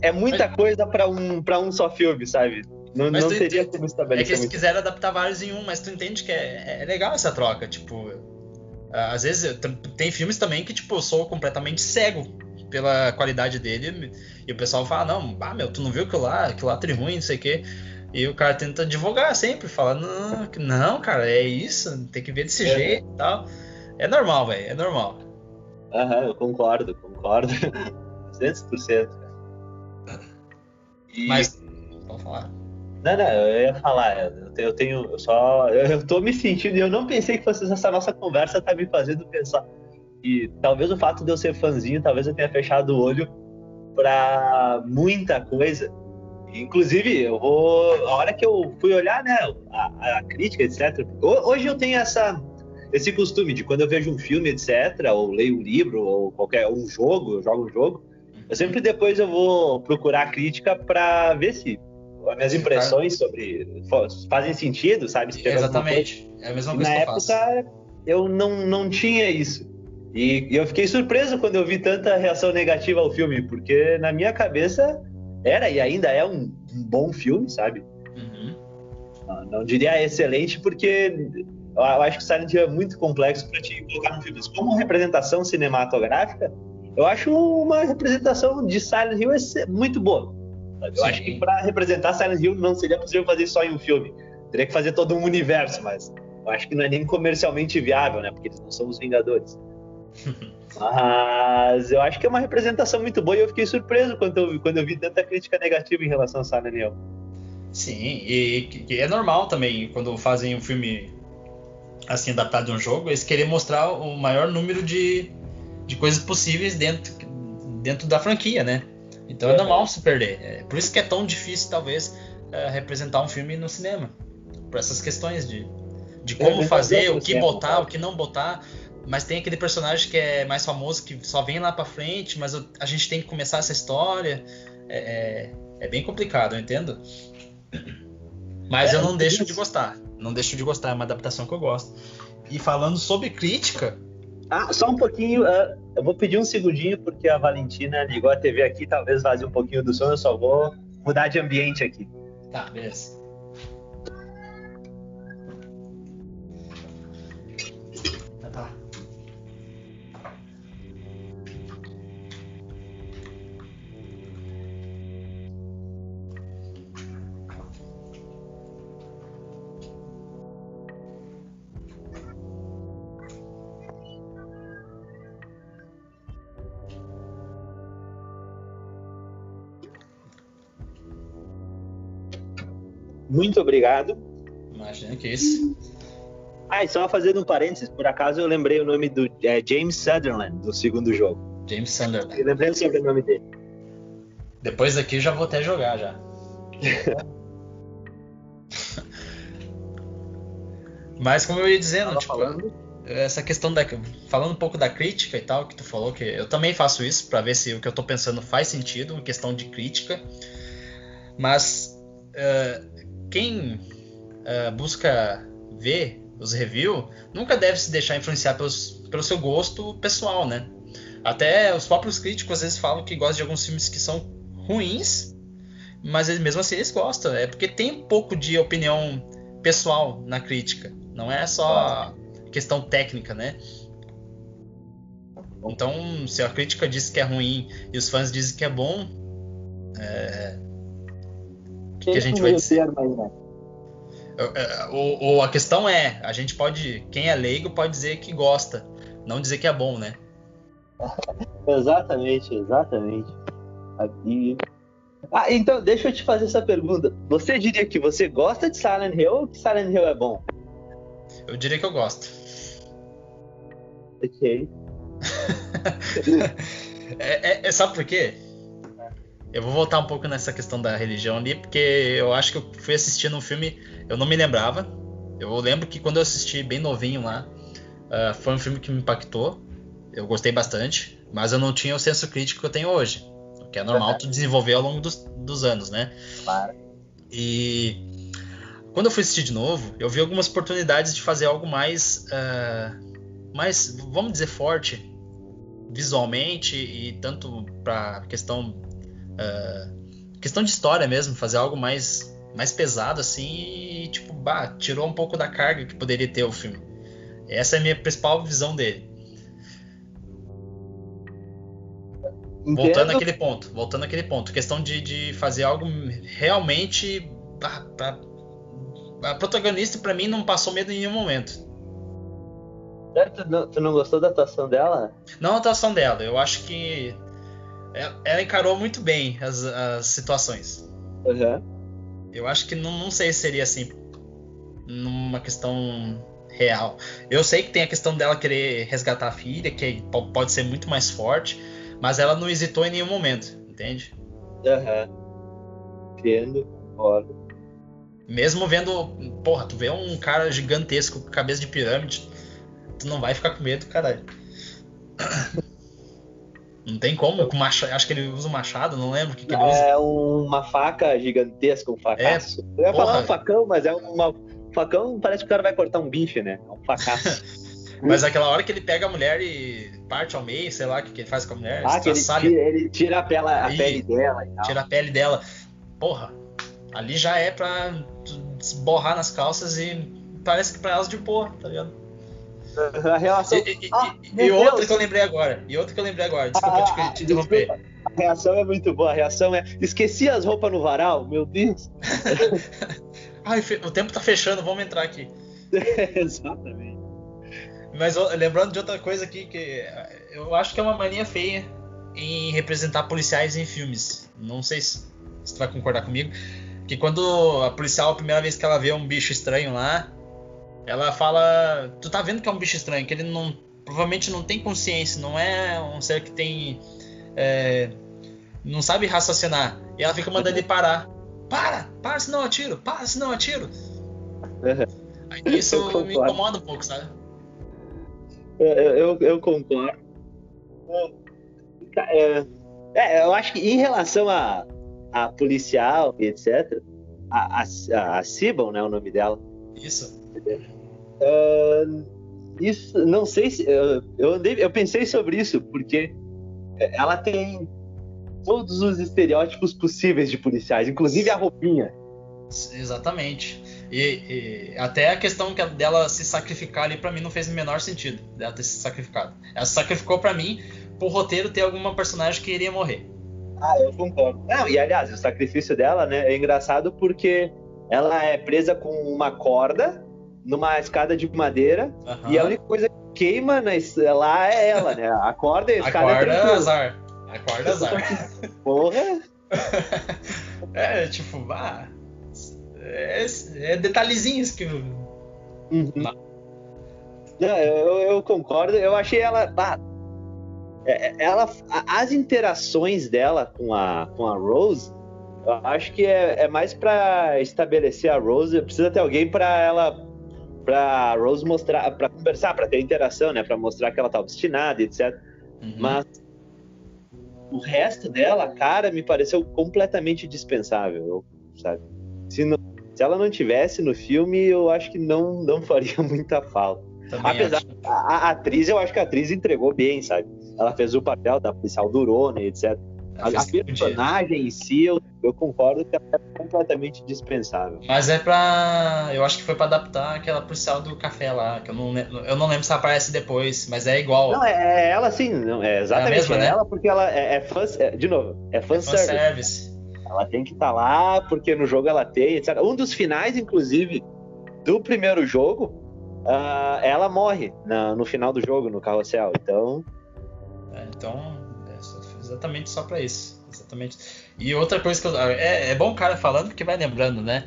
é muita mas, coisa pra um, pra um só filme, sabe? Não, não teria como estabelecer. É que eles quiseram adaptar vários em um, mas tu entende que é, é legal essa troca. Tipo, às vezes tem filmes também que, tipo, eu sou completamente cego pela qualidade dele. E o pessoal fala, não, ah, meu, tu não viu aquilo lá, aquilo lá é ruim, não sei o quê. E o cara tenta advogar sempre, fala, não, não, cara, é isso, tem que ver desse é. jeito e tal. É normal, velho, é normal. Aham, eu concordo, concordo. [laughs] 200%. E... Mas, vamos falar. Não, não, eu ia falar, eu tenho, eu só, eu tô me sentindo, eu não pensei que fosse essa nossa conversa tá me fazendo pensar. E talvez o fato de eu ser fãzinho, talvez eu tenha fechado o olho para muita coisa. Inclusive, eu vou, a hora que eu fui olhar, né, a, a, crítica, etc. Hoje eu tenho essa, esse costume de quando eu vejo um filme, etc., ou leio um livro, ou qualquer um jogo, eu jogo um jogo, eu sempre depois eu vou procurar a crítica para ver se as minhas impressões sobre fazem sentido, sabe? Exatamente. É a mesma coisa Na que eu época, faço. eu não, não tinha isso. E, e, eu fiquei surpreso quando eu vi tanta reação negativa ao filme, porque na minha cabeça era e ainda é um, um bom filme, sabe? Uhum. Não, não, diria excelente, porque eu acho que Silent Hill é muito complexo para te colocar no filme. Mas como representação cinematográfica, eu acho uma representação de Silent Hill muito boa. Sabe? Eu acho que para representar Silent Hill não seria possível fazer só em um filme. Teria que fazer todo um universo, mas eu acho que não é nem comercialmente viável, né? Porque eles não são os Vingadores. [laughs] Mas eu acho que é uma representação muito boa e eu fiquei surpreso quando eu, quando eu vi tanta crítica negativa em relação a Silent Hill. Sim, e, e, é normal também quando fazem um filme assim adaptado de um jogo, eles querem mostrar o maior número de, de coisas possíveis dentro, dentro da franquia, né? Então é, é normal se perder. É por isso que é tão difícil, talvez, é, representar um filme no cinema. Por essas questões de, de como fazer, o que botar, o que não botar. Mas tem aquele personagem que é mais famoso, que só vem lá pra frente, mas a gente tem que começar essa história. É, é, é bem complicado, eu entendo. Mas é, eu não deixo de gostar. Não deixo de gostar, é uma adaptação que eu gosto. E falando sobre crítica. Ah, só um pouquinho. Uh, eu vou pedir um segundinho, porque a Valentina ligou a TV aqui, talvez vazie um pouquinho do som, eu só vou mudar de ambiente aqui. Tá, beleza. Muito obrigado. Imagina que isso. Ah, e só fazendo um parênteses, por acaso eu lembrei o nome do é, James Sutherland do segundo jogo. James Sutherland. Eu lembrei sempre o nome dele. Depois daqui já vou até jogar já. [laughs] Mas como eu ia dizendo, tipo, falando? essa questão da. Falando um pouco da crítica e tal, que tu falou, que eu também faço isso para ver se o que eu tô pensando faz sentido, uma questão de crítica. Mas uh, quem uh, busca ver os reviews nunca deve se deixar influenciar pelos, pelo seu gosto pessoal, né? Até os próprios críticos às vezes falam que gostam de alguns filmes que são ruins, mas eles, mesmo assim eles gostam. É porque tem um pouco de opinião pessoal na crítica. Não é só questão técnica, né? Então, se a crítica diz que é ruim e os fãs dizem que é bom, é... o que, que, a gente vai dizer? Mais, né? ou, ou, a questão é, a gente pode, quem é leigo pode dizer que gosta, não dizer que é bom, né? [laughs] exatamente, exatamente. Aqui. Ah, então deixa eu te fazer essa pergunta. Você diria que você gosta de Silent Hill ou que Silent Hill é bom? Eu diria que eu gosto. Ok. [laughs] é, é, é, sabe por quê? Eu vou voltar um pouco nessa questão da religião ali, porque eu acho que eu fui assistindo um filme, eu não me lembrava. Eu lembro que quando eu assisti bem novinho lá, uh, foi um filme que me impactou. Eu gostei bastante, mas eu não tinha o senso crítico que eu tenho hoje. O que é normal tu desenvolver ao longo dos, dos anos, né? Claro. E quando eu fui assistir de novo, eu vi algumas oportunidades de fazer algo mais, uh, mais vamos dizer, forte visualmente e tanto para questão uh, questão de história mesmo, fazer algo mais mais pesado assim e tipo, bah, tirou um pouco da carga que poderia ter o filme. Essa é a minha principal visão dele. Entendo. Voltando àquele ponto, voltando àquele ponto, questão de, de fazer algo realmente a protagonista para mim não passou medo em nenhum momento. Tu não, tu não gostou da atuação dela? Não a atuação dela, eu acho que ela encarou muito bem as, as situações. Uhum. Eu acho que não, não sei se seria assim numa questão real. Eu sei que tem a questão dela querer resgatar a filha, que pode ser muito mais forte, mas ela não hesitou em nenhum momento, entende? Aham. Uhum. Entendo, concordo. Mesmo vendo, porra, tu vê um cara gigantesco com cabeça de pirâmide, tu não vai ficar com medo, caralho. Não tem como, com machado, acho que ele usa um machado, não lembro o que, que ele usa. É uma faca gigantesca, um facaço. É, Eu ia porra. falar um facão, mas é uma facão, parece que o cara vai cortar um bife, né? É um facaço. [laughs] mas aquela hora que ele pega a mulher e parte ao meio, sei lá o que, que ele faz com a mulher. Ah, que ele tira, ele tira, a, pele, a pele dela e tal. Tira a pele dela. Porra, ali já é pra borrar nas calças e parece que pra elas de boa, tá ligado? A relação. E, e, ah, e, outra que eu lembrei agora. E outra que eu lembrei agora. Desculpa ah, te, te interromper. Desculpa. A reação é muito boa. A reação é. Esqueci as roupas no varal, meu Deus. [laughs] Ai, o tempo tá fechando, vamos entrar aqui. [laughs] Exatamente. Mas lembrando de outra coisa aqui, que eu acho que é uma mania feia em representar policiais em filmes. Não sei se, tu vai concordar comigo. Que quando a policial, a primeira vez que ela vê um bicho estranho lá, ela fala. Tu tá vendo que é um bicho estranho, que ele não. Provavelmente não tem consciência, não é um ser que tem. É, não sabe raciocinar. E ela fica mandando ele parar. Para! Para, senão eu atiro! Para, senão eu atiro! Aí isso me incomoda um pouco, sabe? Eu, eu, eu concordo. É, é, eu acho que em relação a, a policial e etc., a, a, a Sibon, né, o nome dela. Isso. Uh, isso, não sei se. Uh, eu, andei, eu pensei sobre isso, porque ela tem todos os estereótipos possíveis de policiais, inclusive a roupinha. Exatamente. E, e, até a questão que dela se sacrificar ali para mim não fez o menor sentido dela ter se sacrificado. Ela se sacrificou para mim por roteiro ter alguma personagem que iria morrer. Ah, eu concordo. Não, e aliás, o sacrifício dela, né, é engraçado porque ela é presa com uma corda numa escada de madeira uhum. e a única coisa que queima na, lá é ela, né? A corda e a escada. A corda é azar. A corda é azar. Porra! [laughs] é, tipo, ah, é, é detalhezinhos que. Uhum. Não, eu, eu, concordo. Eu achei ela. Bah, é, ela as interações dela com a, com a Rose, eu acho que é, é mais para estabelecer a Rose. Precisa ter alguém para ela pra Rose mostrar, pra conversar, pra ter interação, né? Pra mostrar que ela tá obstinada, etc. Uhum. Mas o resto dela, cara, me pareceu completamente dispensável, sabe? Se, não, se ela não tivesse no filme, eu acho que não, não [laughs] faria muita falta. Também Apesar acho. a, a atriz, eu acho que a atriz entregou bem, sabe? Ela fez o papel da policial Durone, etc. A, a personagem em si, eu, eu concordo que ela é completamente dispensável. Mas é pra. Eu acho que foi pra adaptar aquela policial do café lá, que eu não, eu não lembro se ela aparece depois, mas é igual. Não, é, é ela sim, não, é exatamente é mesma, né? ela, porque ela é, é fã. É, de novo, é fanservice. É service. Ela tem que estar tá lá, porque no jogo ela tem, etc. Um dos finais, inclusive, do primeiro jogo, uh, ela morre na, no final do jogo, no carrossel. Então. É, então, exatamente só para isso. Exatamente. E outra coisa que eu, é, é bom o cara falando porque vai lembrando, né?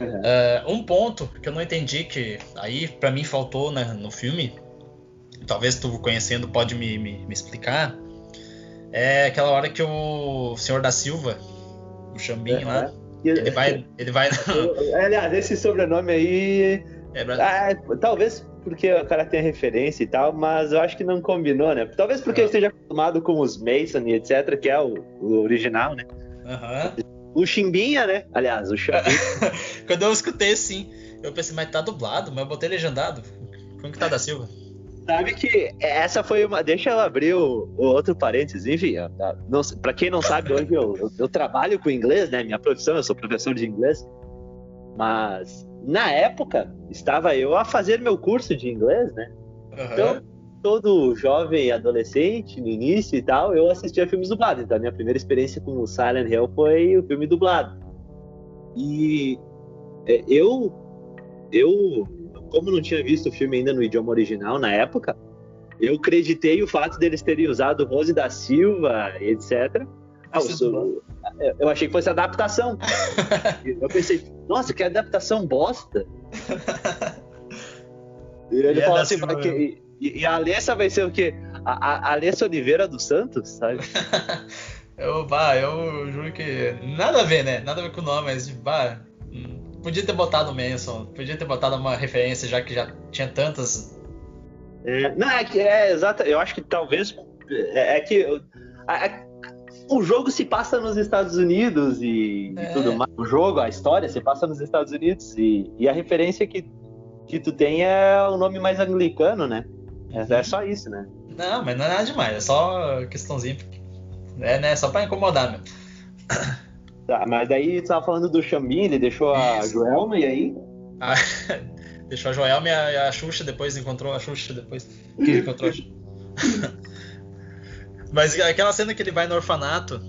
Uhum. Uh, um ponto que eu não entendi que aí para mim faltou né, no filme, talvez tu conhecendo pode me, me, me, explicar, é aquela hora que o senhor da Silva, o Xambim uhum. lá, ele vai, ele vai. [laughs] Aliás, esse sobrenome aí, é, ah, talvez porque o cara tem a referência e tal, mas eu acho que não combinou, né? Talvez porque é. ele esteja acostumado com os Mason e etc, que é o, o original, né? Uhum. O Chimbinha, né? Aliás, o Chimbinha. [laughs] Quando eu escutei assim, eu pensei, mas tá dublado, mas eu botei legendado. Como que tá da Silva? Sabe que essa foi uma. Deixa eu abrir o, o outro parênteses. Enfim, não, pra quem não sabe, hoje eu, eu, eu trabalho com inglês, né? Minha profissão, eu sou professor de inglês. Mas na época, estava eu a fazer meu curso de inglês, né? Uhum. Então, todo jovem adolescente, no início e tal, eu assistia filmes dublados. Então, a minha primeira experiência com o Silent Hill foi o filme dublado. E é, eu, eu, como não tinha visto o filme ainda no idioma original na época, eu acreditei o fato deles terem usado Rose da Silva, etc. Ah, eu, eu achei que fosse adaptação. [laughs] eu pensei, nossa, que adaptação bosta. e ele e é falou assim, que, e, e, a Alessa vai ser o quê? A, a Alessa Oliveira dos Santos, sabe? [laughs] eu, bah, eu juro que. Nada a ver, né? Nada a ver com o nome, mas, bah, podia ter botado o Manson, podia ter botado uma referência, já que já tinha tantas. É, não, é que é exato. Eu acho que talvez. É, é que. A, o jogo se passa nos Estados Unidos e, é. e, tudo mais. O jogo, a história se passa nos Estados Unidos e, e, a referência que, que tu tem é o nome mais anglicano, né? É, é só isso, né? Não, mas não é nada demais, é só questãozinha. É, né? Só pra incomodar mesmo. Tá, mas daí tu tava falando do Xambim, ele deixou a isso. Joelma e aí? Ah, [laughs] deixou a Joelma e a, a Xuxa depois, encontrou a Xuxa depois. Que [laughs] encontrou a Xuxa. [laughs] Mas aquela cena que ele vai no orfanato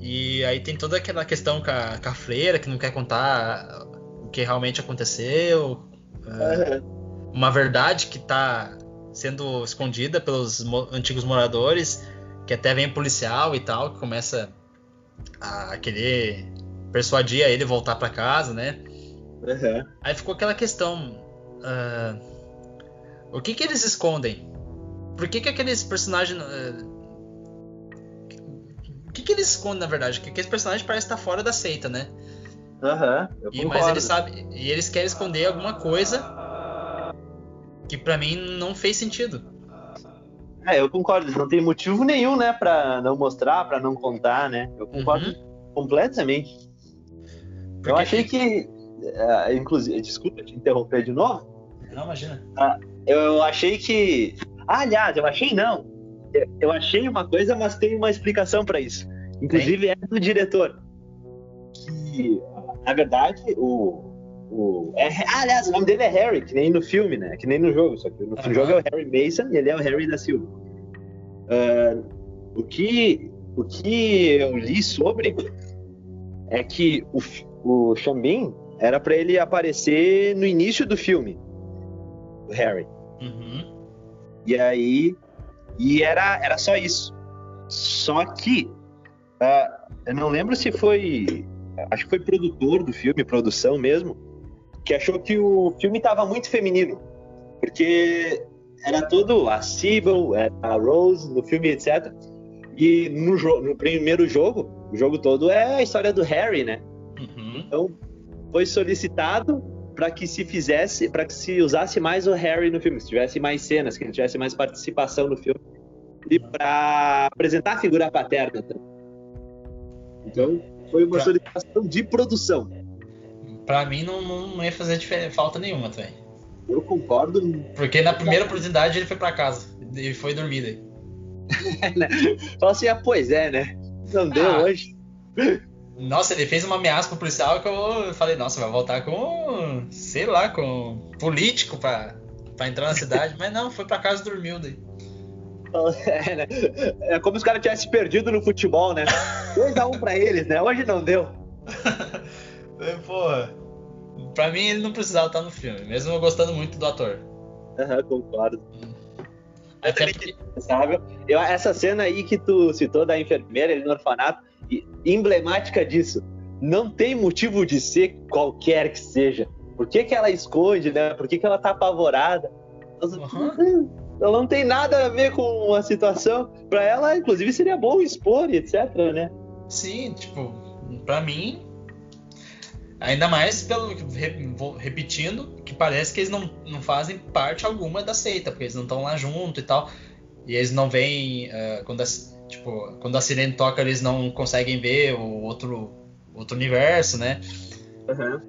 e aí tem toda aquela questão com a, com a freira que não quer contar o que realmente aconteceu. Uhum. Uma verdade que está sendo escondida pelos mo antigos moradores, que até vem policial e tal, que começa a querer persuadir a ele voltar para casa, né? Uhum. Aí ficou aquela questão: uh, o que que eles escondem? Por que que aqueles personagens uh, que, que eles escondem, na verdade? Que, que esse personagem parece estar fora da seita, né? Aham, uhum, Mas eles sabem. E eles querem esconder alguma coisa que para mim não fez sentido. É, eu concordo. Não tem motivo nenhum, né, para não mostrar, para não contar, né? Eu concordo uhum. completamente. Porque eu achei que, uh, inclusive, desculpa te interromper de novo. Não, imagina. Uh, eu achei que, ah, aliás, eu achei não eu achei uma coisa, mas tem uma explicação para isso. Inclusive é do diretor. Que, na verdade, o. o é, ah, aliás, o nome dele é Harry, que nem no filme, né? Que nem no jogo. Só que no uhum. jogo é o Harry Mason e ele é o Harry da Silva. Uh, o, que, o que eu li sobre é que o, o Xambin era para ele aparecer no início do filme, o Harry. Uhum. E aí e era, era só isso. Só que uh, eu não lembro se foi. Acho que foi produtor do filme, produção mesmo, que achou que o filme estava muito feminino. Porque era todo a Sybil, a Rose no filme, etc. E no, no primeiro jogo, o jogo todo é a história do Harry, né? Uhum. Então foi solicitado para que se fizesse, para que se usasse mais o Harry no filme, que tivesse mais cenas, que ele tivesse mais participação no filme e para apresentar a figura paterna. Então, foi uma pra... solicitação de produção. Para mim não, não, ia fazer falta nenhuma também. Eu concordo. Porque na primeira oportunidade ele foi para casa e foi dormir daí. [laughs] Fala assim, ah, pois é, né? Não deu ah. hoje. Nossa, ele fez uma ameaça pro policial que eu falei, nossa, vai voltar com, sei lá, com político pra, pra entrar na cidade. [laughs] Mas não, foi pra casa e dormiu daí. [laughs] É, né? é como se os caras tivessem perdido no futebol, né? 2x1 um pra eles, né? Hoje não deu. [laughs] É, porra, pra mim ele não precisava estar no filme, mesmo eu gostando muito do ator. Aham, concordo. Até porque... Sabe? Eu, essa cena aí que tu citou da enfermeira no orfanato, emblemática disso. Não tem motivo de ser qualquer que seja. Por que, que ela esconde, né? Por que, que ela tá apavorada? Uhum. Ela não tem nada a ver com a situação. Para ela, inclusive, seria bom expor, etc, né? Sim, tipo, para mim, ainda mais pelo repetindo, que parece que eles não, não fazem parte alguma da seita, porque eles não estão lá junto e tal. E eles não veem uh, quando a, tipo, quando a sirene toca, eles não conseguem ver o outro outro universo, né? Uhum.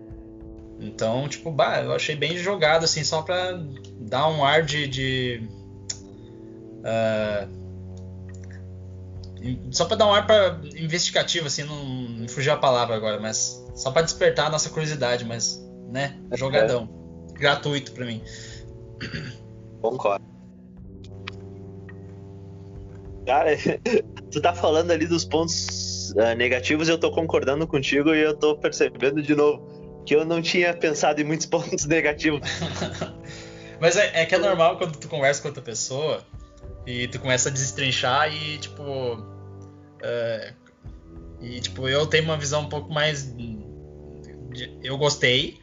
Então, tipo, bah, eu achei bem jogado, assim, só pra dar um ar de. de uh, só pra dar um ar pra investigativo, assim, não, não fugiu a palavra agora, mas só pra despertar a nossa curiosidade, mas, né? Jogadão. Gratuito pra mim. Concordo. Cara, [laughs] tu tá falando ali dos pontos uh, negativos eu tô concordando contigo e eu tô percebendo de novo que eu não tinha pensado em muitos [laughs] pontos negativos. [laughs] Mas é, é, que é normal quando tu conversa com outra pessoa e tu começa a destrinchar e tipo. Uh, e tipo, eu tenho uma visão um pouco mais. De, eu gostei,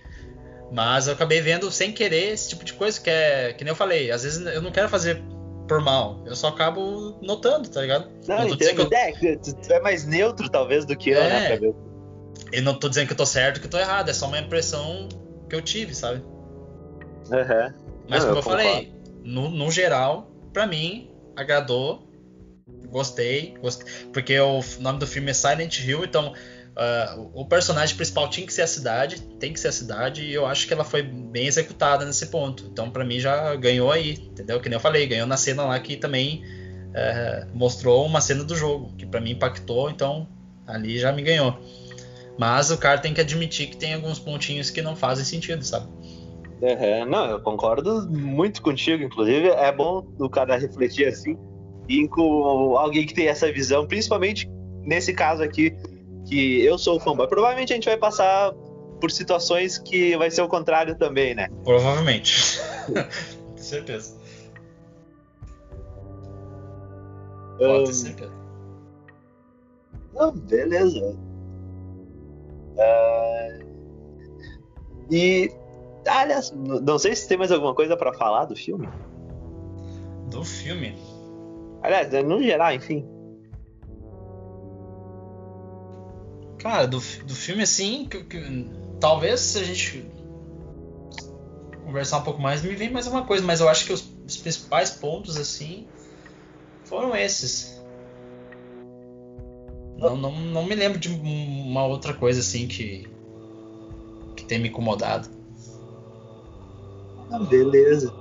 mas eu acabei vendo sem querer esse tipo de coisa que é. Que nem eu falei, às vezes eu não quero fazer por mal. Eu só acabo notando, tá ligado? Não, não entendo. Eu... É, tu é mais neutro, talvez, do que eu, né? É. Eu não tô dizendo que eu tô certo que eu tô errado, é só uma impressão que eu tive, sabe? Uhum. Mas não, como eu, eu falei, no, no geral, pra mim, agradou. Gostei, gostei. Porque o nome do filme é Silent Hill, então Uh, o personagem principal tinha que ser a cidade, tem que ser a cidade, e eu acho que ela foi bem executada nesse ponto. Então, para mim, já ganhou aí, entendeu? Que nem eu falei, ganhou na cena lá que também uh, mostrou uma cena do jogo, que para mim impactou, então ali já me ganhou. Mas o cara tem que admitir que tem alguns pontinhos que não fazem sentido, sabe? É, não, eu concordo muito contigo, inclusive é bom o cara refletir assim, e com alguém que tem essa visão, principalmente nesse caso aqui que eu sou o fanboy. Provavelmente a gente vai passar por situações que vai ser o contrário também, né? Provavelmente. [laughs] Com certeza. Pode um... certeza. Não, beleza. Uh... E, aliás, não sei se tem mais alguma coisa para falar do filme. Do filme? Aliás, no geral, enfim. Cara, do, do filme assim, que, que, talvez se a gente conversar um pouco mais, me vem mais uma coisa, mas eu acho que os, os principais pontos assim foram esses. Não, não, não me lembro de uma outra coisa assim que, que tenha me incomodado. Ah, beleza.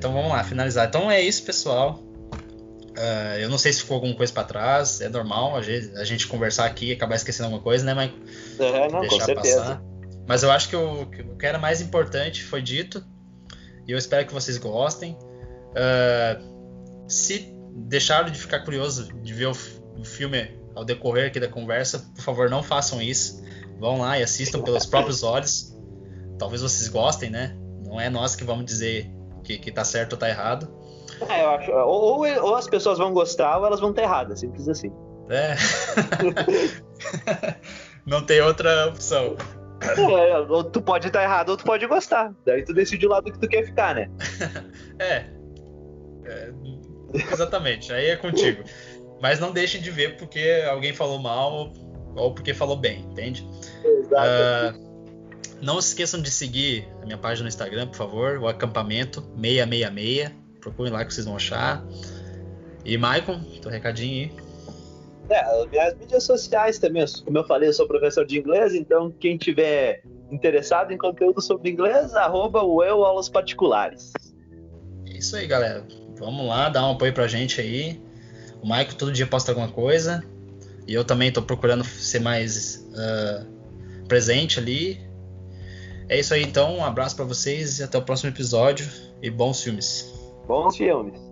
então vamos lá, finalizar. Então é isso, pessoal. Uh, eu não sei se ficou alguma coisa para trás, é normal a gente, a gente, conversar aqui e acabar esquecendo alguma coisa, né, Mike? É, não, Deixar com certeza. passar. Mas eu acho que o, o, que era mais importante foi dito e eu espero que vocês gostem. Uh, se deixaram de ficar curioso de ver o, o filme ao decorrer aqui da conversa, por favor, não façam isso. Vão lá e assistam pelos próprios olhos. Talvez vocês gostem, né? Não é nós que vamos dizer que, que tá certo ou tá errado. É, eu acho. Ou, ou as pessoas vão gostar ou elas vão estar erradas, simples assim. É. [laughs] Não tem outra opção. É, ou tu pode estar errado ou tu pode gostar. Daí tu decide o lado que tu quer ficar, né? [laughs] é. é. Exatamente, aí é contigo. [laughs] Mas não deixem de ver porque alguém falou mal ou porque falou bem, entende? Exato. Uh, não se esqueçam de seguir a minha página no Instagram, por favor, o acampamento 666. Procurem lá que vocês vão achar. E Maicon, teu recadinho aí. É, minhas mídias sociais também, como eu falei, eu sou professor de inglês, então quem tiver interessado em conteúdo sobre inglês, arroba o eu aulas particulares. É isso aí, galera. Vamos lá, dá um apoio pra gente aí. O Maicon todo dia posta alguma coisa. E eu também tô procurando ser mais uh, presente ali. É isso aí então, um abraço para vocês e até o próximo episódio e bons filmes. Bons filmes.